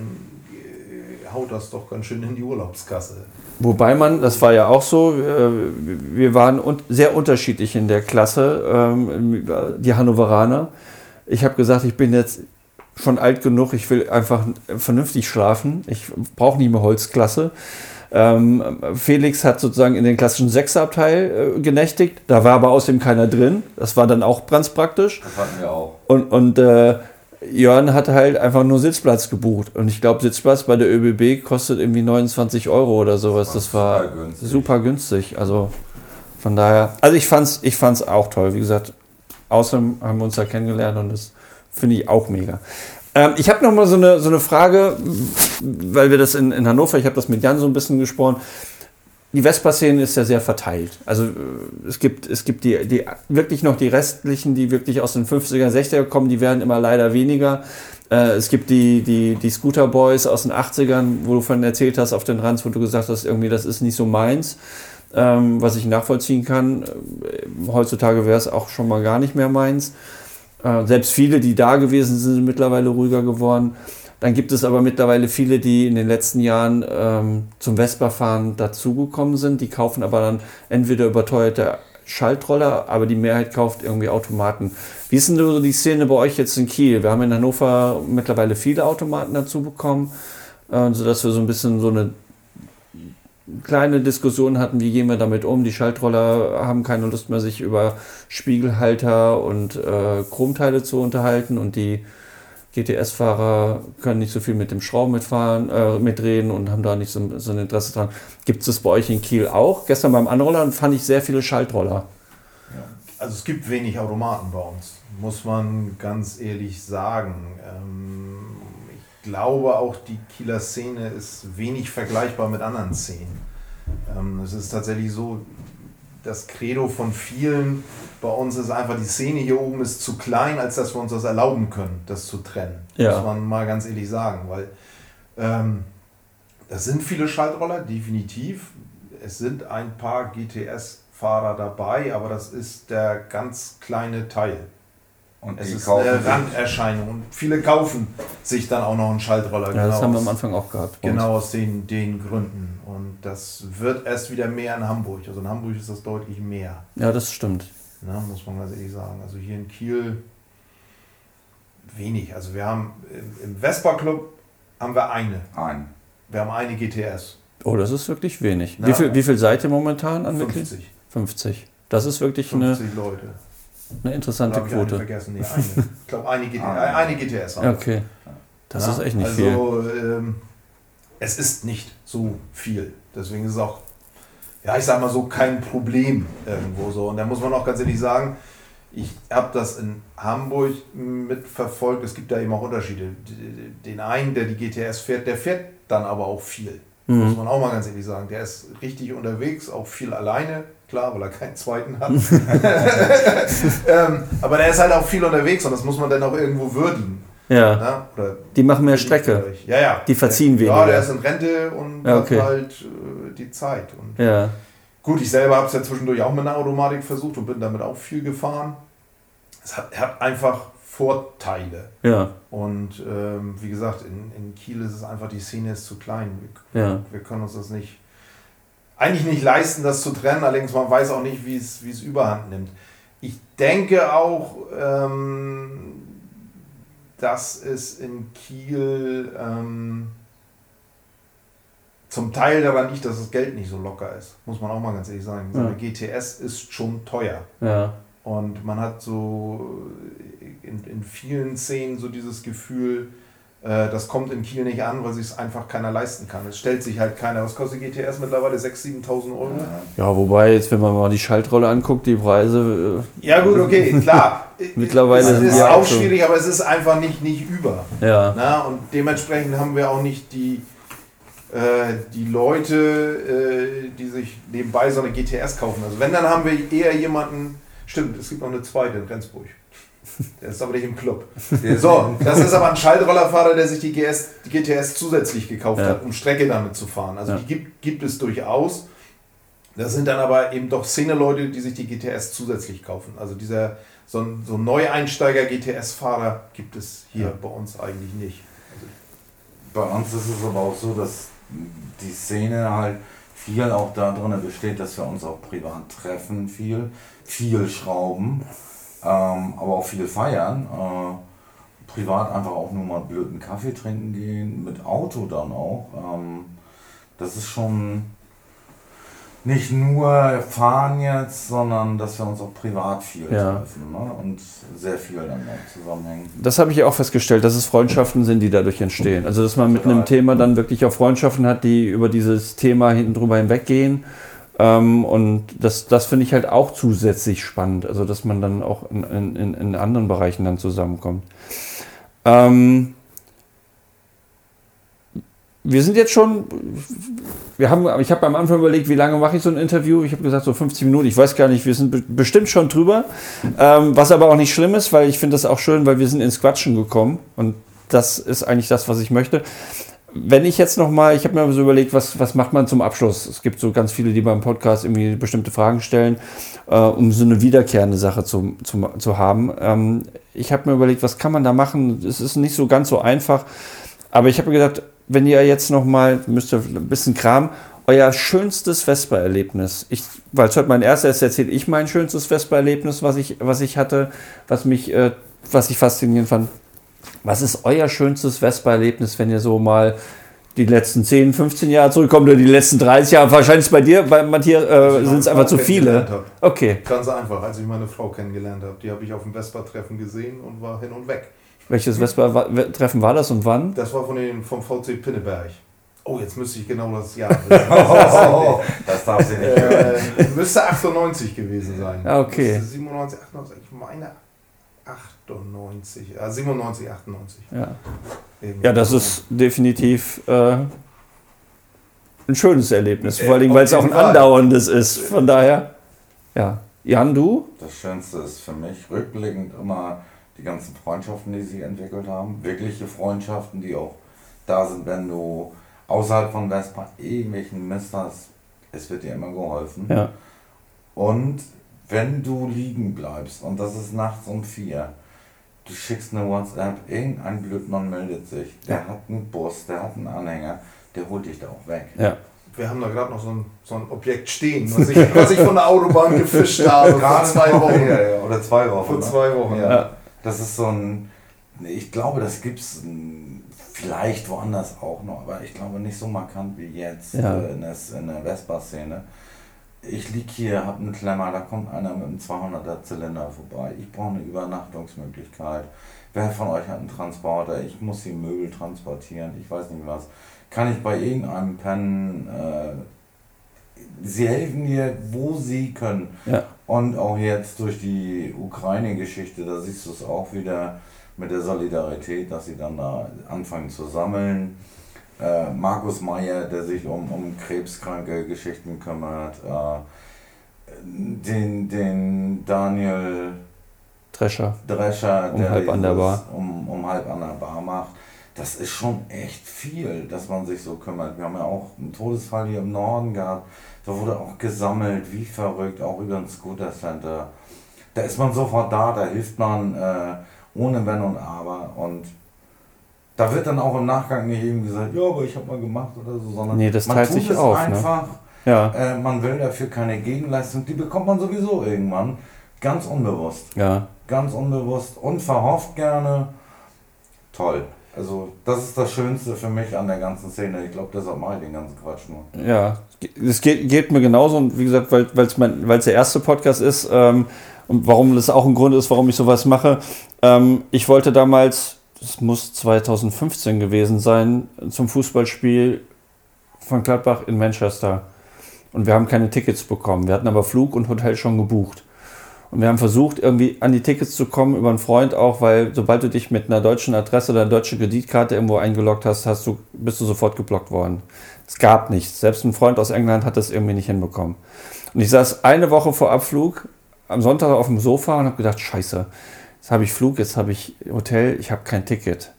äh, haut das doch ganz schön in die Urlaubskasse. Wobei man, das war ja auch so, äh, wir waren sehr unterschiedlich in der Klasse, ähm, die Hannoveraner. Ich habe gesagt, ich bin jetzt schon alt genug, ich will einfach vernünftig schlafen. Ich brauche nicht mehr Holzklasse. Ähm, Felix hat sozusagen in den klassischen Sechserabteil äh, genächtigt. Da war aber außerdem keiner drin. Das war dann auch ganz praktisch. Das hatten wir auch. Und, und äh, Jörn hat halt einfach nur Sitzplatz gebucht. Und ich glaube, Sitzplatz bei der ÖBB kostet irgendwie 29 Euro oder sowas. Das war super günstig. super günstig. Also von daher, also ich fand's, ich fand's auch toll. Wie gesagt, außerdem haben wir uns da kennengelernt und das finde ich auch mega. Ähm, ich habe noch mal so eine, so eine Frage, weil wir das in, in Hannover, ich habe das mit Jan so ein bisschen gesprochen. Die Vespa-Szene ist ja sehr verteilt. Also äh, es gibt, es gibt die, die wirklich noch die restlichen, die wirklich aus den 50er, 60er kommen, die werden immer leider weniger. Äh, es gibt die, die, die Scooter Boys aus den 80ern, wo du von erzählt hast, auf den Ranz, wo du gesagt hast, irgendwie, das ist nicht so meins, ähm, was ich nachvollziehen kann. Äh, Heutzutage wäre es auch schon mal gar nicht mehr meins. Äh, selbst viele, die da gewesen sind, sind mittlerweile ruhiger geworden. Dann gibt es aber mittlerweile viele, die in den letzten Jahren ähm, zum Vespa-Fahren dazugekommen sind. Die kaufen aber dann entweder überteuerte Schaltroller, aber die Mehrheit kauft irgendwie Automaten. Wie ist denn so die Szene bei euch jetzt in Kiel? Wir haben in Hannover mittlerweile viele Automaten dazu bekommen, äh, sodass wir so ein bisschen so eine kleine Diskussion hatten, wie gehen wir damit um. Die Schaltroller haben keine Lust mehr, sich über Spiegelhalter und äh, Chromteile zu unterhalten und die GTS-Fahrer können nicht so viel mit dem Schrauben mitfahren, äh, mitreden und haben da nicht so, so ein Interesse dran. Gibt es das bei euch in Kiel auch? Gestern beim Anrollern fand ich sehr viele Schaltroller. Also es gibt wenig Automaten bei uns, muss man ganz ehrlich sagen. Ähm, glaube auch die Kieler Szene ist wenig vergleichbar mit anderen Szenen. Ähm, es ist tatsächlich so, das Credo von vielen bei uns ist einfach, die Szene hier oben ist zu klein, als dass wir uns das erlauben können, das zu trennen. Ja. Muss man mal ganz ehrlich sagen, weil ähm, das sind viele Schaltroller, definitiv. Es sind ein paar GTS-Fahrer dabei, aber das ist der ganz kleine Teil. Und es ist eine Randerscheinung. Und viele kaufen sich dann auch noch einen Schaltroller. Ja, das haben wir am Anfang auch gehabt. Genau aus den, den Gründen. Und das wird erst wieder mehr in Hamburg. Also in Hamburg ist das deutlich mehr, Ja, das stimmt. ne, muss man ganz ehrlich sagen. Also hier in Kiel wenig. Also wir haben im, Vespa Club haben wir eine. Ein. Wir haben eine GTS. Oh, das ist wirklich wenig. Ja. Wie, viel, wie viel seid ihr momentan an Mitgliedern? 50. 50. Das ist wirklich eine, 50 Leute. Eine interessante ich eine Quote. vergessen. Nee, eine. Ich glaube, eine, GT, Ah. eine GTS. haben. Okay. Das Ja, ist echt nicht viel. also, Ähm, es ist nicht so viel. Deswegen ist es auch, ja, ich sag mal so, kein Problem irgendwo so. Und da muss man auch ganz ehrlich sagen, ich habe das in Hamburg mitverfolgt. Es gibt da eben auch Unterschiede. Den einen, der die GTS fährt, der fährt dann aber auch viel. Muss Mhm. man auch mal ganz ehrlich sagen. Der ist richtig unterwegs, auch viel alleine. Klar, weil er keinen zweiten hat. ähm, aber der ist halt auch viel unterwegs und das muss man dann auch irgendwo würdigen. Ja, Ne? Oder die machen mehr Strecke. ja, ja. Die verziehen weniger. Ja, der ist in Rente und Ja, okay. hat halt äh, die Zeit. Und Ja, gut, ich selber habe es ja zwischendurch auch mit einer Automatik versucht und bin damit auch viel gefahren. Es hat, hat einfach Vorteile. ja, Und ähm, wie gesagt, in, in Kiel ist es einfach, die Szene ist zu klein. Wir, Ja. wir können uns das nicht, eigentlich nicht leisten, das zu trennen. Allerdings man weiß auch nicht, wie es, wie es überhand nimmt. Ich denke auch, ähm, dass es in Kiel ähm, zum Teil daran liegt, dass das Geld nicht so locker ist. Muss man auch mal ganz ehrlich sagen. Ja. eine GTS ist schon teuer. ja. Und man hat so in, in vielen Szenen so dieses Gefühl, das kommt in Kiel nicht an, weil sich es einfach keiner leisten kann. Es stellt sich halt keiner. Was kostet GTS mittlerweile? 6.000, 7.000 Euro? Ja, wobei, jetzt, wenn man mal die Schaltrolle anguckt, die Preise. Ja gut, okay, klar. Mittlerweile es sind ist die auch auch so- schwierig, aber es ist einfach nicht, nicht über. Äh, ja, Na, und dementsprechend haben wir auch nicht die, äh, die Leute, äh, die sich nebenbei so eine GTS kaufen. Also wenn, dann haben wir eher jemanden, stimmt, es gibt noch eine zweite in Rendsburg. Der ist aber nicht im Club. So, das ist aber ein Schaltrollerfahrer, der sich die, GS, die GTS zusätzlich gekauft Ja. hat, um Strecke damit zu fahren. Also Ja. die gibt, gibt es durchaus. Das sind dann aber eben doch Szene-Leute, die sich die GTS zusätzlich kaufen. Also dieser so ein, so ein Neueinsteiger-GTS-Fahrer gibt es hier Ja. bei uns eigentlich nicht. Bei uns ist es aber auch so, dass die Szene halt viel auch darin besteht, dass wir uns auch privat treffen, viel, viel schrauben, ähm, aber auch viel feiern. Äh, privat einfach auch nur mal blöden Kaffee trinken gehen, mit Auto dann auch. Ähm, das ist schon nicht nur fahren jetzt, sondern dass wir uns auch privat viel Ja. treffen ne? und sehr viel dann auch zusammenhängen. das habe ich auch festgestellt, dass es Freundschaften sind, die dadurch entstehen. Also, dass man mit einem. Thema dann wirklich auch Freundschaften hat, die über dieses Thema hinten drüber hinweggehen. Ähm, und das, das finde ich halt auch zusätzlich spannend. Also, dass man dann auch in, in, in- anderen Bereichen dann zusammenkommt. Ähm, wir sind jetzt schon, wir haben, ich habe am Anfang überlegt, wie lange mache ich so ein Interview? Ich habe gesagt, so 50 Minuten. Ich weiß gar nicht, wir sind be bestimmt schon drüber. Ähm, was aber auch nicht schlimm ist, weil ich finde das auch schön, weil wir sind ins Quatschen gekommen. Und das ist eigentlich das, was ich möchte. Wenn ich jetzt noch mal, ich habe mir so überlegt, was, was macht man zum Abschluss? Es gibt so ganz viele, die beim Podcast irgendwie bestimmte Fragen stellen, äh, um so eine wiederkehrende Sache zu, zu, zu haben. Ähm, ich habe mir überlegt, was kann man da machen? Es ist nicht so ganz so einfach. Aber ich habe mir gedacht, wenn ihr jetzt noch mal, müsst ihr ein bisschen Kram, euer schönstes Vespa-Erlebnis. Weil es heute mein erster ist, erzähle ich mein schönstes Vespa-Erlebnis, was ich, was ich hatte, was mich, äh, was ich faszinierend fand. Was ist euer schönstes Vespa-Erlebnis, wenn ihr so mal die letzten 10, 15 Jahre zurückkommt oder die letzten 30 Jahre? Wahrscheinlich bei dir, bei Matthias, äh, sind es einfach zu viele. Okay. Ganz einfach, als ich meine Frau kennengelernt habe. Die habe ich auf dem Vespa-Treffen gesehen und war hin und weg. Welches Vespa-Treffen war das und wann? Das war von den, vom VC Pinneberg. Oh, jetzt müsste ich genau das Jahr wissen. Oh, das darf sie nicht hören. äh, müsste 98 gewesen sein. Ah, okay. Müsste 97, 98, ich meine 98, äh, 97, 98. Ja. Ja, das ist definitiv äh, ein schönes Erlebnis, Äh, vor allem, auf weil es auch ein Fall. andauerndes ist. Von daher, ja. Jan, du? Das Schönste ist für mich rückblickend immer die ganzen Freundschaften, die sich entwickelt haben. Wirkliche Freundschaften, die auch da sind, wenn du außerhalb von Vespa irgendwelchen Mist hast. Es wird dir immer geholfen. Ja. Und wenn du liegen bleibst, und das ist nachts um vier, du schickst eine WhatsApp, irgendein Blödmann meldet sich, der Ja. hat einen Bus, der hat einen Anhänger, der holt dich da auch weg. Ja. Wir haben da gerade noch so ein, so ein Objekt stehen, was ich, was ich von der Autobahn gefischt habe vor Gerade zwei Wochen. Ja, ja, oder zwei Wochen. Vor ne? zwei Wochen. Ja. Ja. Das ist so ein, ich glaube, das gibt es vielleicht woanders auch noch, aber ich glaube nicht so markant wie jetzt Ja. äh, in, der, in der Vespa-Szene. Ich lieg hier, hab einen Klemmer, da kommt einer mit einem 200er Zylinder vorbei. Ich brauche eine Übernachtungsmöglichkeit. Wer von euch hat einen Transporter? Ich muss die Möbel transportieren, ich weiß nicht was. Kann ich bei irgendeinem pennen? Äh, sie helfen mir, wo sie können. Ja. Und auch jetzt durch die Ukraine-Geschichte, da siehst du es auch wieder mit der Solidarität, dass sie dann da anfangen zu sammeln. Äh, Markus Meyer, der sich um, um krebskranke Geschichten kümmert. Äh, den, den Daniel Drescher. Drescher, Um der halb an der Bar. Um, um halb an der Bar macht. Das ist schon echt viel, dass man sich so kümmert. Wir haben ja auch einen Todesfall hier im Norden gehabt. Da wurde auch gesammelt, wie verrückt, auch über ein Scooter Center. Da ist man sofort da, da hilft man äh, ohne Wenn und Aber. Und da wird dann auch im Nachgang nicht eben gesagt, ja, aber ich habe mal gemacht oder so, sondern Nee, das man tut sich es auf, ne? einfach. Ja. Äh, man will dafür keine Gegenleistung. Die bekommt man sowieso irgendwann. Ganz unbewusst Ja. ganz unbewusst und verhofft gerne. Toll. Also das ist das Schönste für mich an der ganzen Szene. Ich glaube, deshalb mache ich den ganzen Quatsch nur. Ja, es geht, geht mir genauso und wie gesagt, weil es mein, der erste Podcast ist ähm, und warum das auch ein Grund ist, warum ich sowas mache. Ähm, ich wollte damals, das muss 2015 gewesen sein, zum Fußballspiel von Gladbach in Manchester. Und wir haben keine Tickets bekommen. Wir hatten aber Flug und Hotel schon gebucht. Und wir haben versucht, irgendwie an die Tickets zu kommen, über einen Freund auch, weil sobald du dich mit einer deutschen Adresse oder einer deutschen Kreditkarte irgendwo eingeloggt hast, hast du, bist du sofort geblockt worden. Es gab nichts. Selbst ein Freund aus England hat das irgendwie nicht hinbekommen. Und ich saß eine Woche vor Abflug am Sonntag auf dem Sofa und habe gedacht, scheiße, jetzt habe ich Flug, jetzt habe ich Hotel, ich habe kein Ticket.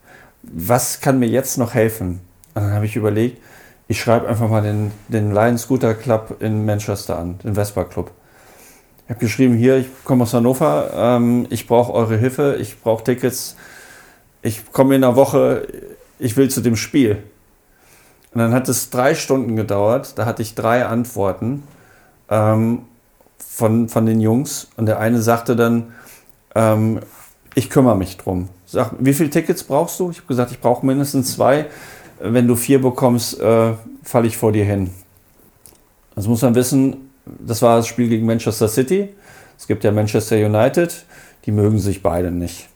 Was kann mir jetzt noch helfen? Und dann habe ich überlegt, ich schreibe einfach mal den, den Lion Scooter Club in Manchester an, den Vespa Club. Ich habe geschrieben, hier, ich komme aus Hannover, ähm, ich brauche eure Hilfe, ich brauche Tickets, ich komme in einer Woche, ich will zu dem Spiel. Und dann hat es drei Stunden gedauert, da hatte ich drei Antworten ähm, von, von den Jungs und der eine sagte dann, ähm, ich kümmere mich drum. Sag, wie viele Tickets brauchst du? Ich habe gesagt, ich brauche mindestens zwei. Wenn du vier bekommst, äh, falle ich vor dir hin. Das muss man wissen, das war das Spiel gegen Manchester City. Es gibt ja Manchester United, die mögen sich beide nicht.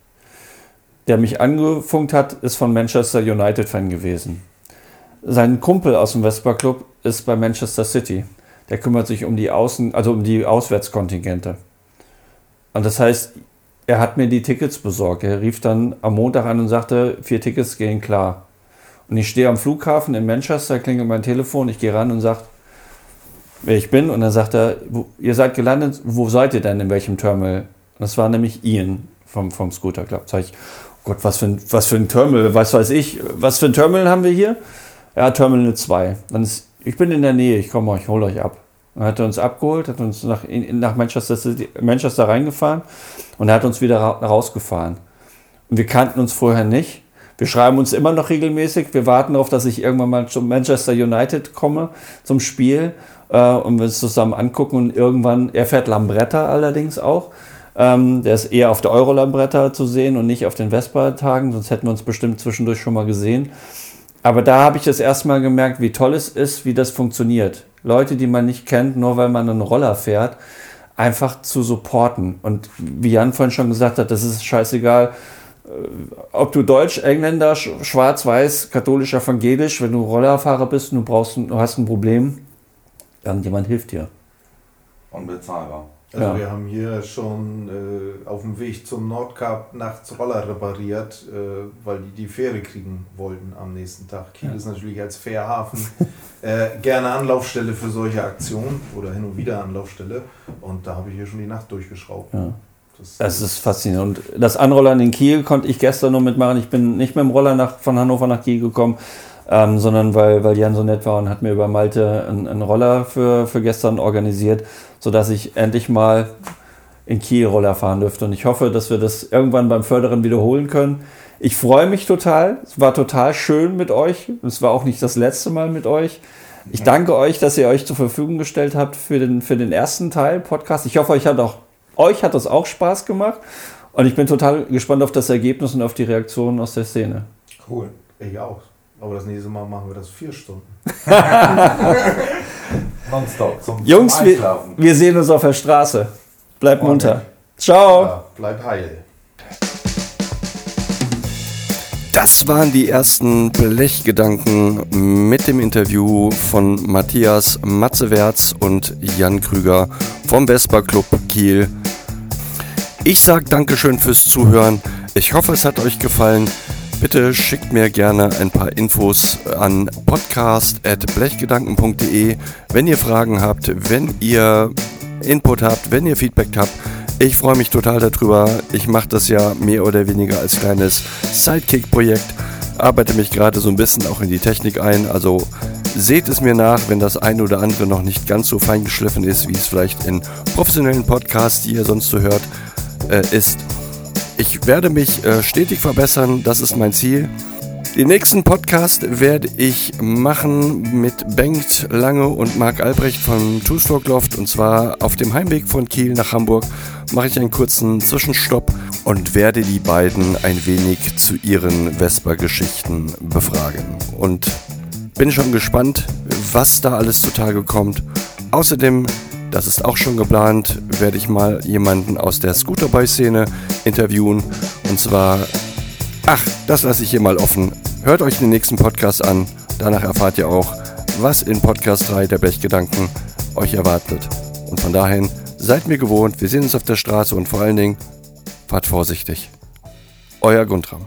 Der mich angefunkt hat, ist von Manchester United-Fan gewesen. Sein Kumpel aus dem Vespa Club ist bei Manchester City. Der kümmert sich um die Außen, also um die Auswärtskontingente. Und das heißt, er hat mir die Tickets besorgt. Er rief dann am Montag an und sagte, vier Tickets gehen klar. Und ich stehe am Flughafen in Manchester, klingelt mein Telefon, ich gehe ran und sage, wer ich bin. Und dann sagt er, ihr seid gelandet, wo seid ihr denn, in welchem Terminal? Das war nämlich Ian vom, vom Scooter Club. Sag ich, oh Gott, was für, ein, was für ein Terminal, was weiß ich, was für ein Terminal haben wir hier? Ja, Terminal 2. Dann ist, ich bin in der Nähe, ich komme euch, hol euch ab. Dann hat uns abgeholt, hat uns nach, nach Manchester, City, Manchester reingefahren und er hat uns wieder ra rausgefahren. Und wir kannten uns vorher nicht. Wir schreiben uns immer noch regelmäßig. Wir warten darauf, dass ich irgendwann mal zum Manchester United komme, zum Spiel äh, und wir uns zusammen angucken. Und irgendwann, er fährt Lambretta allerdings auch. Ähm, der ist eher auf der Euro-Lambretta zu sehen und nicht auf den Vespa-Tagen, sonst hätten wir uns bestimmt zwischendurch schon mal gesehen. Aber da habe ich das erstmal gemerkt, wie toll es ist, wie das funktioniert. Leute, die man nicht kennt, nur weil man einen Roller fährt, einfach zu supporten. Und wie Jan vorhin schon gesagt hat, das ist scheißegal, ob du Deutsch, Engländer, Schwarz, Weiß, katholisch, evangelisch, wenn du Rollerfahrer bist und du, brauchst, du hast ein Problem, irgendjemand hilft dir. Unbezahlbar. Also Ja. wir haben hier schon äh, auf dem Weg zum Nordkap nachts Roller repariert, äh, weil die die Fähre kriegen wollten am nächsten Tag. Kiel ist natürlich als Fährhafen äh, gerne Anlaufstelle für solche Aktionen oder hin und wieder Anlaufstelle. Und da habe ich hier schon die Nacht durchgeschraubt. Ja. Das, Das ist faszinierend. Und das Anrollern in Kiel konnte ich gestern noch mitmachen. Ich bin nicht mit dem Roller nach, von Hannover nach Kiel gekommen, ähm, sondern weil, weil Jan so nett war und hat mir über Malte einen, einen Roller für, für gestern organisiert, sodass ich endlich mal in Kiel Roller fahren dürfte. Und ich hoffe, dass wir das irgendwann beim Förderen wiederholen können. Ich freue mich total. Es war total schön mit euch. Es war auch nicht das letzte Mal mit euch. Ich danke euch, dass ihr euch zur Verfügung gestellt habt für den, für den ersten Teil Podcast. Ich hoffe, euch hat auch euch hat das auch Spaß gemacht. Und ich bin total gespannt auf das Ergebnis und auf die Reaktionen aus der Szene. Cool. Ich auch. Aber das nächste Mal machen wir das vier Stunden. Nonstop. Zum, Jungs, zum wir, wir sehen uns auf der Straße. Bleibt Okay. munter. Ciao. Ja, bleib heil. Das waren die ersten Blechgedanken mit dem Interview von Matthias Matzewerz und Jan Krüger vom Vespa Club Kiel. Ich sage Dankeschön fürs Zuhören. Ich hoffe, es hat euch gefallen. Bitte schickt mir gerne ein paar Infos an podcast.blechgedanken.de, wenn ihr Fragen habt, wenn ihr Input habt, wenn ihr Feedback habt. Ich freue mich total darüber. Ich mache das ja mehr oder weniger als kleines Sidekick-Projekt. Arbeite mich gerade so ein bisschen auch in die Technik ein. Also seht es mir nach, wenn das eine oder andere noch nicht ganz so fein geschliffen ist, wie es vielleicht in professionellen Podcasts, die ihr sonst so hört, äh, ist. Ich werde mich äh, stetig verbessern, das ist mein Ziel. Den nächsten Podcast werde ich machen mit Bengt Lange und Marc Albrecht von Two Stroke Loft und zwar auf dem Heimweg von Kiel nach Hamburg mache ich einen kurzen Zwischenstopp und werde die beiden ein wenig zu ihren Vespa-Geschichten befragen. Und bin schon gespannt, was da alles zutage kommt. Außerdem, das ist auch schon geplant, werde ich mal jemanden aus der Scooterboy-Szene interviewen und zwar Ach, das lasse ich hier mal offen. Hört euch den nächsten Podcast an. Danach erfahrt ihr auch, was in Podcast 3 der Blechgedanken euch erwartet. Und von dahin, seid mir gewohnt, wir sehen uns auf der Straße und vor allen Dingen, fahrt vorsichtig. Euer Guntram.